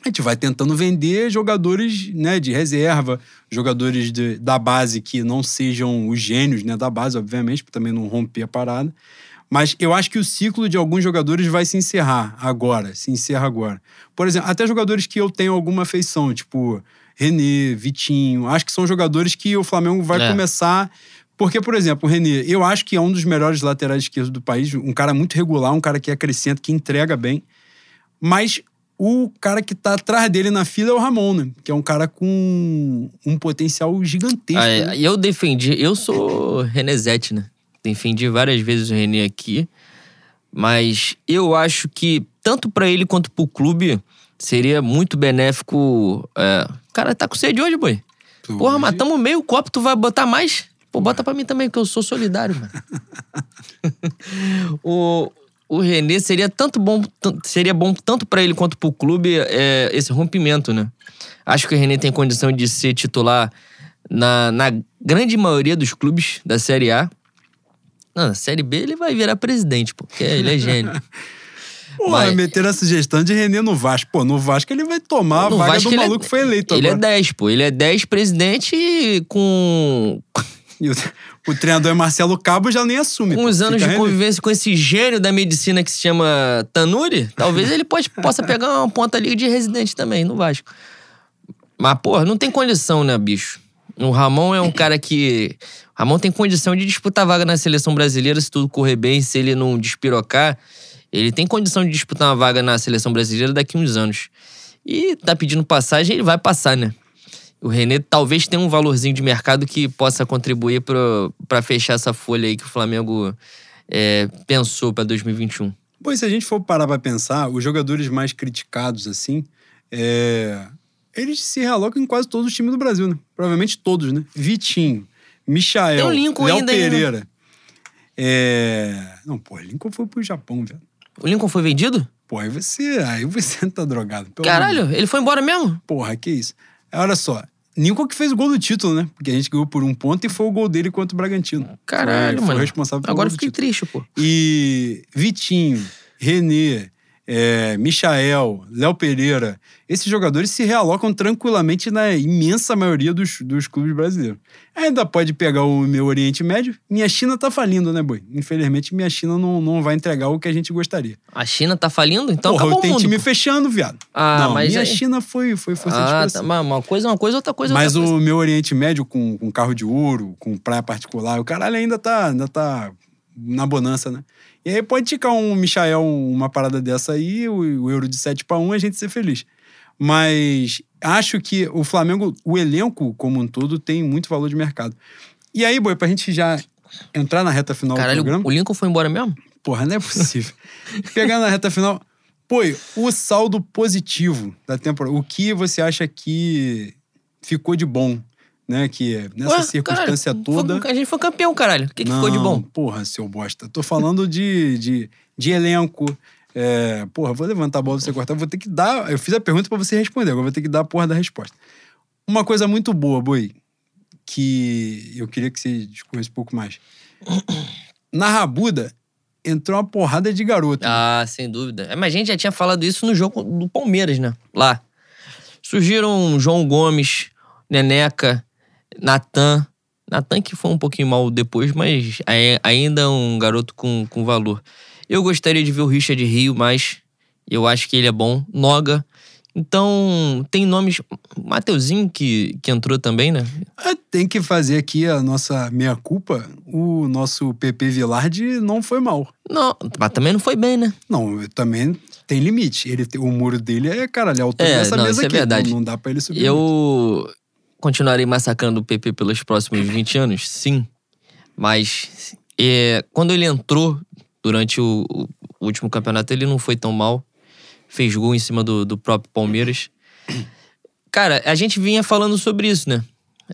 B: a gente vai tentando vender jogadores né, de reserva, jogadores de- da base que não sejam os gênios né, da base, obviamente, para também não romper a parada. Mas eu acho que o ciclo de alguns jogadores vai se encerrar agora, se encerra agora. Por exemplo, até jogadores que eu tenho alguma afeição, tipo René, Vitinho, acho que são jogadores que o Flamengo vai
A: É.
B: começar. Porque, por exemplo, o René, eu acho que é um dos melhores laterais esquerdos do país, um cara muito regular, um cara que acrescenta, que entrega bem. Mas o cara que tá atrás dele na fila é o Ramon, né? Que é um cara com um potencial gigantesco.
A: Ah,
B: né?
A: é, E eu defendi, eu sou Renezete, né? Defendi várias vezes o René aqui, mas eu acho que tanto pra ele quanto pro clube seria muito benéfico. É... Cara, tá com sede hoje, boi? Porra,
B: Hoje-
A: matamos meio copo, tu vai botar mais? Pô, bota pra mim também, que eu sou solidário, mano. o, o René seria tanto bom, seria bom tanto pra ele quanto pro clube é, esse rompimento, né? Acho que o René tem condição de ser titular na, na grande maioria dos clubes da Série A. Não, na Série B ele vai virar presidente, pô, porque ele é gênio.
B: Pô,
A: Mas-
B: meteram a sugestão de René no Vasco. Pô, no Vasco ele vai tomar a
A: No
B: vaga
A: Vasco
B: do
A: ele é-
B: maluco que foi eleito
A: ele
B: agora.
A: é 10, pô. Ele é 10 presidente com
B: E o, o treinador é Marcelo Cabo já nem assume.
A: com uns anos de convivência com esse gênio da medicina que se chama Tanuri, talvez ele pode, possa pegar uma ponta ali de residente também no Vasco. Mas, porra, não tem condição, né, bicho? O Ramon é um cara que. O Ramon tem condição de disputar vaga na seleção brasileira se tudo correr bem, se ele não despirocar. Ele tem condição de disputar uma vaga na seleção brasileira daqui a uns anos. E tá pedindo passagem, ele vai passar, né? O René talvez tenha um valorzinho de mercado que possa contribuir pra fechar essa folha aí que o Flamengo é, pensou pra 2021.
B: Pois se a gente for parar pra pensar, os jogadores mais criticados, assim, é, eles se realocam em quase todos os times do Brasil, né? Provavelmente todos, né? Vitinho, Michael,
A: o Lincoln
B: Léo
A: ainda né?
B: Pereira. É... Não, pô, Lincoln foi pro Japão, velho.
A: O Lincoln foi vendido?
B: Pô, aí você, aí você tá drogado. pelo amor de
A: Caralho, ele foi embora mesmo?
B: Porra, que isso. Olha só, Lincoln que fez o gol do título, né? Porque a gente ganhou por um ponto e foi o gol dele contra o Bragantino.
A: Caralho,
B: foi, foi
A: mano.
B: responsável pelo
A: Agora fiquei triste, pô.
B: E Vitinho, Renê, é, Michael, Léo Pereira, esses jogadores se realocam tranquilamente na imensa maioria dos, dos clubes brasileiros. Ainda pode pegar o meu Oriente Médio. Minha China tá falindo, né, boi? Infelizmente, minha China não, não vai entregar o que a gente gostaria.
A: A China tá falindo? Então
B: Porra,
A: acabou
B: tem
A: o mundo.
B: time
A: pô.
B: fechando, viado.
A: Ah,
B: não,
A: mas
B: minha
A: aí-
B: China foi, foi força
A: Ah, tá, mas uma coisa é uma coisa, outra coisa é
B: Mas
A: outra
B: o
A: coisa.
B: meu Oriente Médio com, com carro de ouro, com praia particular, o caralho ainda tá, ainda tá na bonança, né? E aí pode ticar um Michael, uma parada dessa aí, o, o euro de 7 para 1, a gente ser feliz. Mas acho que o Flamengo, o elenco como um todo, tem muito valor de mercado. E aí, boi, pra gente já entrar na reta final do
A: Caralho,
B: programa.
A: o Lincoln foi embora mesmo?
B: Porra, não é possível. Pegar na reta final. Pô, o saldo positivo da temporada. O que você acha que ficou de bom, né? Que nessa
A: Ué,
B: circunstância
A: caralho,
B: toda.
A: foi- a gente foi campeão, caralho. O que, que ficou de
B: Não,
A: bom?
B: Porra, seu bosta. Tô falando de, de, de elenco. É, porra, vou levantar a bola pra você cortar. Vou ter que dar. Eu fiz a pergunta pra você responder, agora vou ter que dar a porra da resposta. Uma coisa muito boa, Boi, que eu queria que você discorresse um pouco mais. Na Rabuda, entrou uma porrada de garoto.
A: Ah, sem dúvida. É, mas a gente já tinha falado isso no jogo do Palmeiras, né? Lá. Surgiram João Gomes, Neneca, Natan. Natan que foi um pouquinho mal depois, mas ainda é um garoto com, com valor. Eu gostaria de ver o Richard Rio, mas eu acho que ele é bom. Noga. Então, tem nomes. Mateuzinho que, que entrou também, né?
B: É, tem que fazer aqui a nossa meia-culpa. O nosso PP Vilardi não foi mal.
A: Não, mas também não foi bem, né?
B: Não, também tem limite. Ele, o muro dele é, cara, ele é altura é, dessa não, mesa é aqui. É verdade. Não, não dá pra ele subir.
A: Eu continuarei massacrando o PP pelos próximos 20 anos? Sim. Mas é, quando ele entrou durante o, o último campeonato, ele não foi tão mal fez gol em cima do, do próprio Palmeiras. Cara, a gente vinha falando sobre isso, né?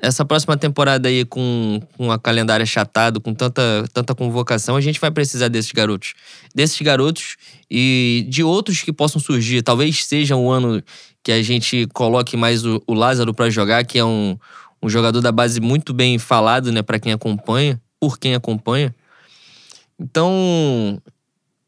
A: Essa próxima temporada aí, com, com a calendário achatado, com tanta, tanta convocação, a gente vai precisar desses garotos. Desses garotos e de outros que possam surgir. Talvez seja um ano que a gente coloque mais o, o Lázaro para jogar, que é um, um jogador da base muito bem falado, né, para quem acompanha, por quem acompanha. Então,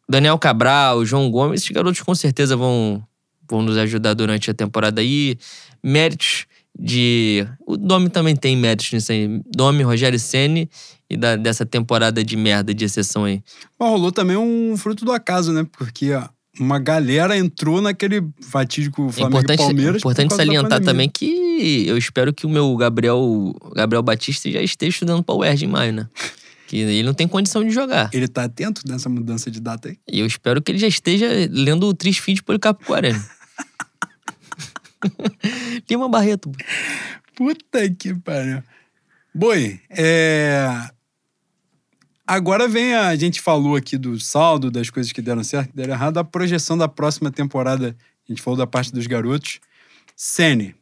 A: Daniel Cabral, João Gomes, esses garotos com certeza vão, vão nos ajudar durante a temporada aí. Méritos de. O Domi também tem méritos nisso aí. Domi, Rogério Ceni e da, dessa temporada de merda, de exceção aí.
B: Mas rolou também um fruto do acaso, né? Porque uma galera entrou naquele fatídico Flamengo importante, e Palmeiras.
A: Importante salientar também que eu espero que o meu Gabriel, Gabriel Batista já esteja estudando para o UERJ em maio, né? Que ele não tem condição de jogar.
B: Ele tá atento nessa mudança de data aí?
A: E eu espero que ele já esteja lendo o Trisfim de Policarpo Quaresma. Lima Barreto.
B: Puta que pariu. Boi, é... Agora vem a... a gente falou aqui do saldo, das coisas que deram certo, que deram errado, a projeção da próxima temporada. A gente falou da parte dos garotos. Sene,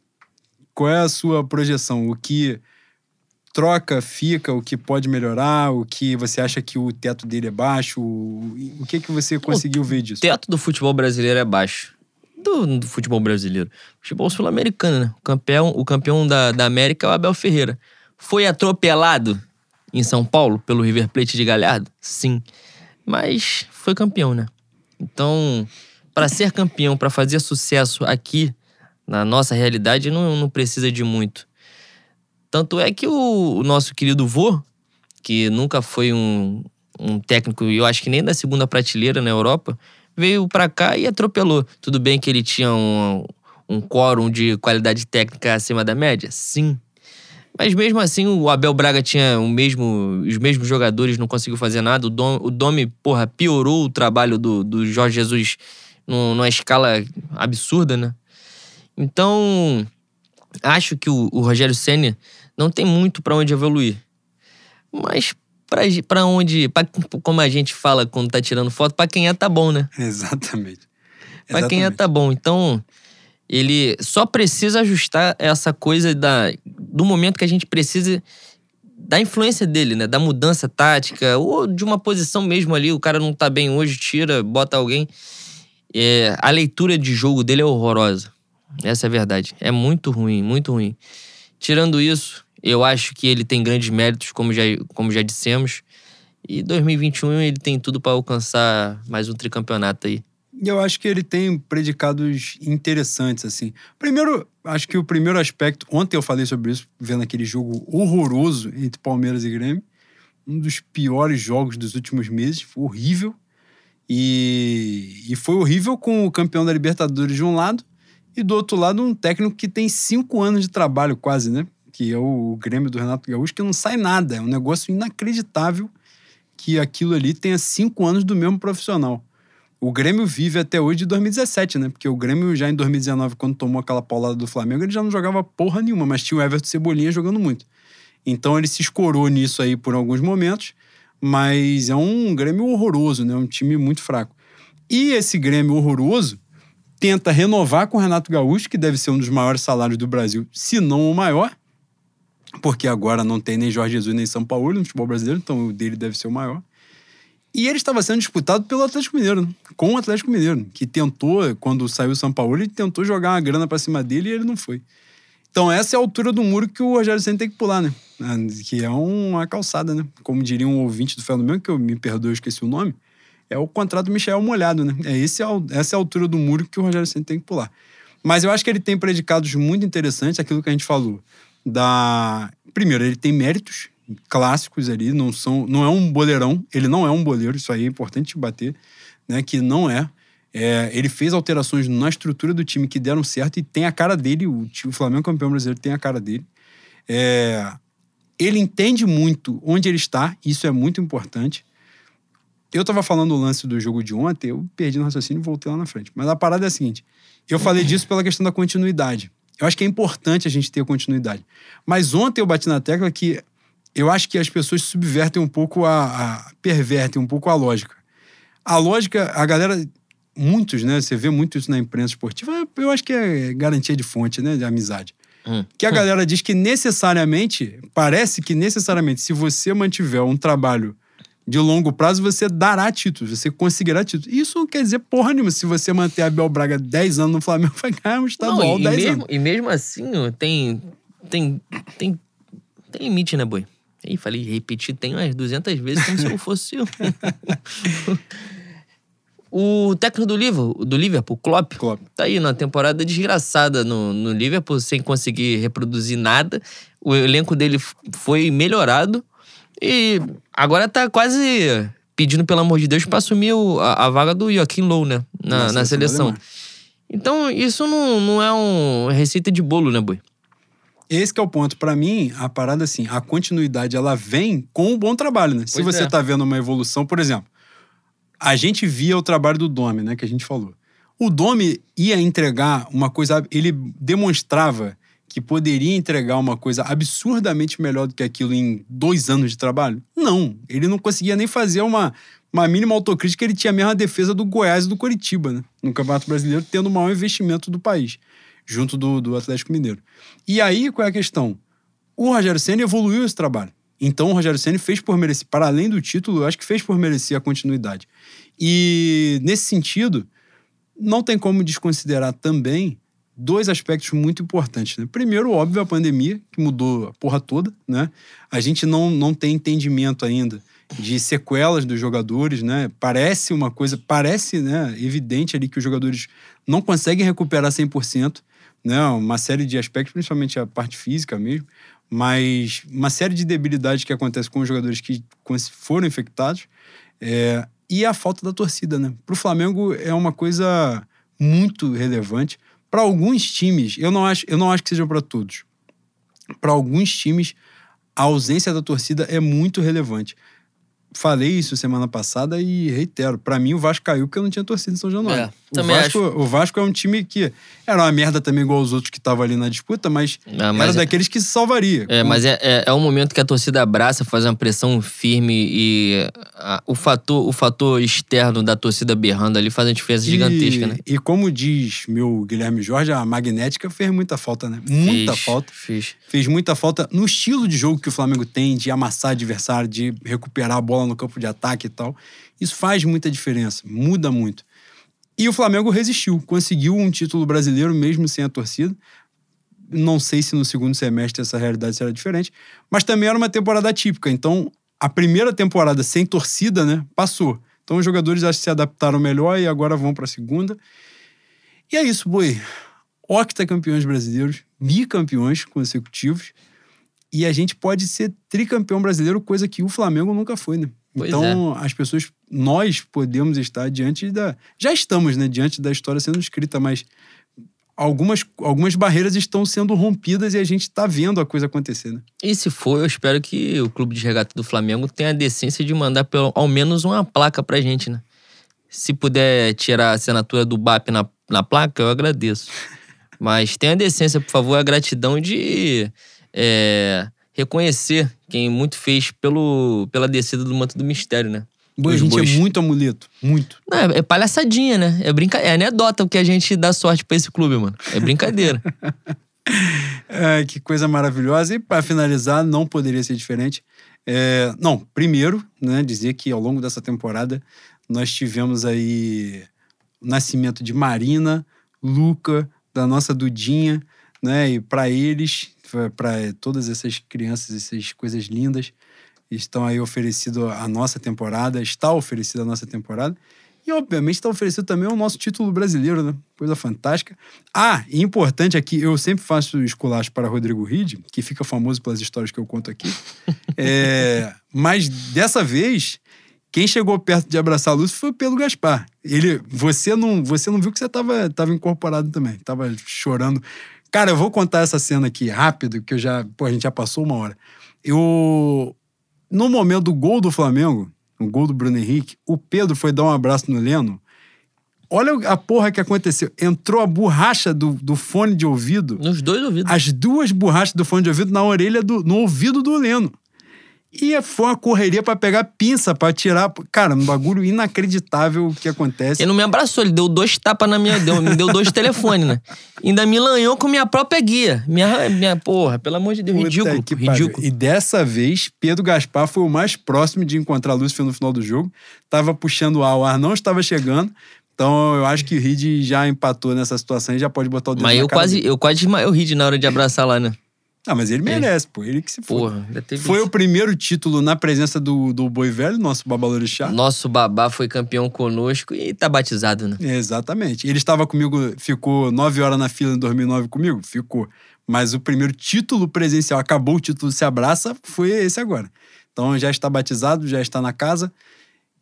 B: qual é a sua projeção? O que troca, fica, o que pode melhorar, o que você acha que o teto dele é baixo, o, que que você conseguiu
A: o
B: ver disso?
A: O teto do futebol brasileiro é baixo. Do, do futebol brasileiro. Futebol sul-americano, né? O campeão, o campeão da, da América é o Abel Ferreira. Foi atropelado em São Paulo pelo River Plate de Galhardo? Sim. Mas foi campeão, né? Então, para ser campeão, para fazer sucesso aqui, na nossa realidade, não, não precisa de muito. Tanto é que o, o nosso querido vô, que nunca foi um, um técnico, eu acho que nem da segunda prateleira na Europa, veio para cá e atropelou. Tudo bem que ele tinha um, um quórum de qualidade técnica acima da média? Sim. Mas mesmo assim, o Abel Braga tinha o mesmo, os mesmos jogadores, não conseguiu fazer nada. O, Dom, o Domi, porra, piorou o trabalho do, do Jorge Jesus numa escala absurda, né? Então, acho que o, o Rogério Senna não tem muito para onde evoluir. Mas para onde, pra, como a gente fala quando tá tirando foto, para quem é tá bom, né?
B: Exatamente.
A: Para quem é tá bom. Então, ele só precisa ajustar essa coisa da, do momento que a gente precisa da influência dele, né? Da mudança tática ou de uma posição mesmo ali. O cara não tá bem hoje, tira, bota alguém. É, a leitura de jogo dele é horrorosa. Essa é a verdade. É muito ruim, muito ruim. Tirando isso, eu acho que ele tem grandes méritos, como já, como já dissemos. E 2021 ele tem tudo para alcançar mais um tricampeonato aí.
B: Eu acho que ele tem predicados interessantes, assim. Primeiro, acho que o primeiro aspecto, ontem eu falei sobre isso, vendo aquele jogo horroroso entre Palmeiras e Grêmio. Um dos piores jogos dos últimos meses, foi horrível. E, e foi horrível com o campeão da Libertadores de um lado e do outro lado, um técnico que tem cinco anos de trabalho, quase, né? Que é o Grêmio do Renato Gaúcho, que não sai nada. É um negócio inacreditável que aquilo ali tenha cinco anos do mesmo profissional. O Grêmio vive até hoje de 2017, né? Porque o Grêmio já em 2019, quando tomou aquela paulada do Flamengo, ele já não jogava porra nenhuma, mas tinha o Everton Cebolinha jogando muito. Então ele se escorou nisso aí por alguns momentos, mas é um Grêmio horroroso, né? Um time muito fraco. E esse Grêmio horroroso tenta renovar com o Renato Gaúcho, que deve ser um dos maiores salários do Brasil, se não o maior, porque agora não tem nem Jorge Jesus nem São Paulo no futebol brasileiro, então o dele deve ser o maior. E ele estava sendo disputado pelo Atlético Mineiro, com o Atlético Mineiro, que tentou, quando saiu o São Paulo, ele tentou jogar uma grana para cima dele e ele não foi. Então, essa é a altura do muro que o Rogério Senna tem que pular, né? Ah, Que é uma calçada, né? Como diria um ouvinte do Fenômeno, que eu me perdoe, eu esqueci o nome, é o contrato Michel molhado, né? É esse, essa é a altura do muro que o Rogério Senna tem que pular. Mas eu acho que ele tem predicados muito interessantes, aquilo que a gente falou. Da... Primeiro, ele tem méritos clássicos ali, não, são, não é um boleirão, ele não é um boleiro, isso aí é importante bater, né? Que não é. É, ele fez alterações na estrutura do time que deram certo e tem a cara dele, o, o Flamengo campeão brasileiro tem a cara dele. É, ele entende muito onde ele está, isso é muito importante. Eu tava falando o lance do jogo de ontem, eu perdi no raciocínio e voltei lá na frente. Mas a parada é a seguinte: eu falei disso pela questão da continuidade. Eu acho que é importante a gente ter continuidade. Mas ontem eu bati na tecla que eu acho que as pessoas subvertem um pouco a, a pervertem um pouco a lógica. A lógica, a galera, muitos, né? Você vê muito isso na imprensa esportiva, eu acho que é garantia de fonte, né? De amizade.
A: Hum.
B: Que a galera diz que necessariamente, parece que necessariamente, se você mantiver um trabalho de longo prazo, você dará títulos, você conseguirá títulos. Isso não quer dizer porra nenhuma. Se você manter a Abel Braga 10 anos no Flamengo, vai ganhar um estadual
A: Não, e,
B: 10
A: mesmo,
B: anos.
A: e mesmo assim, tem, tem, tem, tem limite, né, boi? Aí falei, repetir tem umas 200 vezes como se eu fosse eu. o técnico do Liverpool, do Liverpool, Klopp,
B: Klopp.
A: tá aí na temporada desgraçada no, no Liverpool, sem conseguir reproduzir nada. O elenco dele foi melhorado e agora tá quase pedindo, pelo amor de Deus, pra assumir o- a, a vaga do Joaquim Low, né? Na, na seleção.
B: alemã.
A: Então, isso não, não é um receita de bolo, né, boi?
B: Esse que é o ponto. Pra mim, a parada assim, a continuidade, ela vem com o bom trabalho, né? Se
A: Pois
B: você
A: é.
B: tá vendo uma evolução, por exemplo, a gente via o trabalho do Domi, né? Que a gente falou. O Domi ia entregar uma coisa... Ele demonstrava que poderia entregar uma coisa absurdamente melhor do que aquilo em dois anos de trabalho? Não. Ele não conseguia nem fazer uma, uma mínima autocrítica. Ele tinha a mesma defesa do Goiás e do Coritiba, né? No Campeonato Brasileiro, tendo o maior investimento do país, junto do, do Atlético Mineiro. E aí, qual é a questão? O Rogério Senna evoluiu esse trabalho. Então, o Rogério Senna fez por merecer, para além do título, eu acho que fez por merecer a continuidade. E, nesse sentido, não tem como desconsiderar também dois aspectos muito importantes. Né? Primeiro, óbvio, a pandemia, que mudou a porra toda. Né? A gente não, não tem entendimento ainda de sequelas dos jogadores, né? Parece uma coisa, parece né, evidente ali que os jogadores não conseguem recuperar 100%, né? Uma série de aspectos, principalmente a parte física mesmo, mas uma série de debilidades que acontece com os jogadores que foram infectados é, e a falta da torcida, né? Para o Flamengo é uma coisa muito relevante. Para alguns times, eu não acho, eu não acho que seja para todos. Para alguns times, a ausência da torcida é muito relevante. Falei isso semana passada e reitero. Para mim, o Vasco caiu porque não tinha torcida em São Januário.
A: É,
B: o, Vasco, o Vasco é um time que era uma merda também, igual os outros que estavam ali na disputa, mas,
A: Ah, mas
B: era
A: é-
B: daqueles que se salvaria.
A: É, mas é, é, é um momento que a torcida abraça, faz uma pressão firme e a- o, fator, o fator externo da torcida berrando ali faz uma diferença gigantesca,
B: e,
A: né?
B: E como diz meu Guilherme Jorge, a magnética fez muita falta, né? Muita
A: Fez,
B: falta.
A: Fez.
B: Fez muita falta no estilo de jogo que o Flamengo tem, de amassar adversário, de recuperar a bola no campo de ataque e tal. Isso faz muita diferença, muda muito. E o Flamengo resistiu, conseguiu um título brasileiro mesmo sem a torcida. Não sei se no segundo semestre essa realidade será diferente, mas também era uma temporada típica. Então, a primeira temporada sem torcida, né, passou. Então, os jogadores acho que se adaptaram melhor e agora vão para a segunda. E é isso, Boi. Octacampeões brasileiros, bicampeões consecutivos. E a gente pode ser tricampeão brasileiro, coisa que o Flamengo nunca foi, né?
A: Pois
B: então, as pessoas, nós podemos estar diante da. Já estamos, né? Diante da história sendo escrita, mas algumas, algumas barreiras estão sendo rompidas e a gente está vendo a coisa acontecer, né?
A: E se for, eu espero que o clube de regata do Flamengo tenha a decência de mandar pelo, ao menos uma placa pra gente, né? Se puder tirar a assinatura do BAP na, na placa, eu agradeço. Mas tenha a decência, por favor, a gratidão de é, reconhecer quem muito fez pelo, pela descida do manto do mistério, né?
B: Boi, a gente
A: bois.
B: é muito amuleto, muito.
A: Não, é, é palhaçadinha, né? É brincadeira. É anedota o que a gente dá sorte pra esse clube, mano. É brincadeira.
B: É, que coisa maravilhosa. E para finalizar, não poderia ser diferente. É, não, primeiro, né, dizer que ao longo dessa temporada nós tivemos aí o nascimento de Marina, Luca, da nossa Dudinha, né? E para eles, para todas essas crianças, essas coisas lindas, estão aí oferecido a nossa temporada, está oferecida a nossa temporada. E, obviamente, está oferecido também o nosso título brasileiro, né? Coisa fantástica. Ah, e importante aqui, eu sempre faço esculacho para Rodrigo Ride, que fica famoso pelas histórias que eu conto aqui. é, mas dessa vez, quem chegou perto de abraçar a Lúcia foi o Pedro Gaspar. Ele, você não, você não viu que você estava tava incorporado também, estava chorando. Cara, eu vou contar essa cena aqui rápido, que eu já, pô, a gente já passou uma hora. Eu, no momento do gol do Flamengo, o gol do Bruno Henrique, o Pedro foi dar um abraço no Leno. Olha a porra que aconteceu. Entrou a borracha do, do fone de ouvido.
A: Nos dois ouvidos.
B: As duas borrachas do fone de ouvido na orelha do. no ouvido do Leno. E foi uma correria para pegar pinça, para tirar. Cara, um bagulho inacreditável que acontece.
A: Ele não me abraçou, ele deu dois tapas na minha. Deu, me deu dois telefones, né? Ainda me lanhou com minha própria guia. Minha, minha porra, pelo amor de Deus,
B: Puta
A: ridículo.
B: que
A: ridículo.
B: pariu. E dessa vez, Pedro Gaspar foi o mais próximo de encontrar a Lúcia no final do jogo. Tava puxando o ar, o ar não estava chegando. Então eu acho que o Reed já empatou nessa situação e já pode botar o dedo
A: Mas
B: na
A: eu quase,
B: dele.
A: eu quase o Reed na hora de abraçar lá, né?
B: Ah, mas ele merece, pô. Ele que se for.
A: Porra, ainda teve
B: Foi
A: isso.
B: o primeiro título na presença do, do Boi Velho, nosso babalorixá.
A: Nosso babá foi campeão conosco e tá batizado, né?
B: Exatamente. Ele estava comigo, ficou nove horas na fila em 2009 comigo? Ficou. Mas o primeiro título presencial, acabou o título Se Abraça, foi esse agora. Então já está batizado, já está na casa.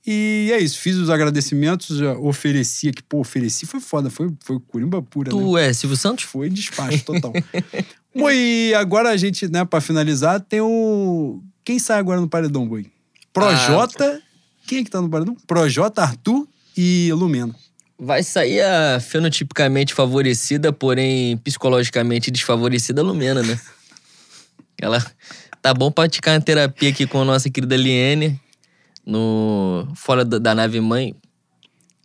B: E é isso, fiz os agradecimentos, ofereci aqui. Pô, ofereci foi foda, foi, foi Curimba pura, né?
A: Tu é Silvio Santos?
B: Foi despacho total. Bom, e agora a gente, né, pra finalizar, tem o. Quem sai agora no paredão, Boi? Projota. Quem é que tá no paredão? Projota, Arthur e Lumena.
A: Vai sair a fenotipicamente favorecida, porém psicologicamente desfavorecida Lumena, né? Ela tá bom pra praticar uma terapia aqui com a nossa querida Liene, no fora da, da nave mãe.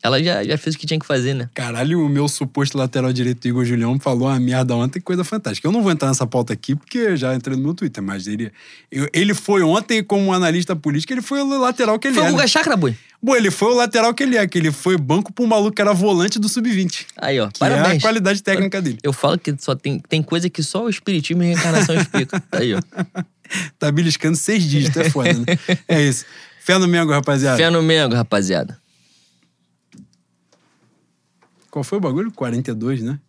A: Ela já, já fez o que tinha que fazer, né?
B: Caralho, o meu suposto lateral direito, Igor Julião, falou uma merda ontem, coisa fantástica. Eu não vou entrar nessa pauta aqui, porque já entrei no meu Twitter, mas ele, eu- ele foi ontem, como analista político, ele foi o lateral que ele
A: Foi
B: é.
A: o
B: né?
A: Guga Chakra, boi.
B: Bom, ele foi o lateral que ele é, que ele foi banco pro maluco que era volante do Sub-20.
A: Aí, ó.
B: Que é a
A: parabéns.
B: qualidade técnica dele.
A: Eu falo que só tem, tem coisa que só o espiritismo e a reencarnação explica. Aí, ó.
B: Tá beliscando seis dígitos, é foda, né? É isso. Fé no Mengo, rapaziada.
A: Fé no Mengo, rapaziada.
B: Qual foi o bagulho? 42, né?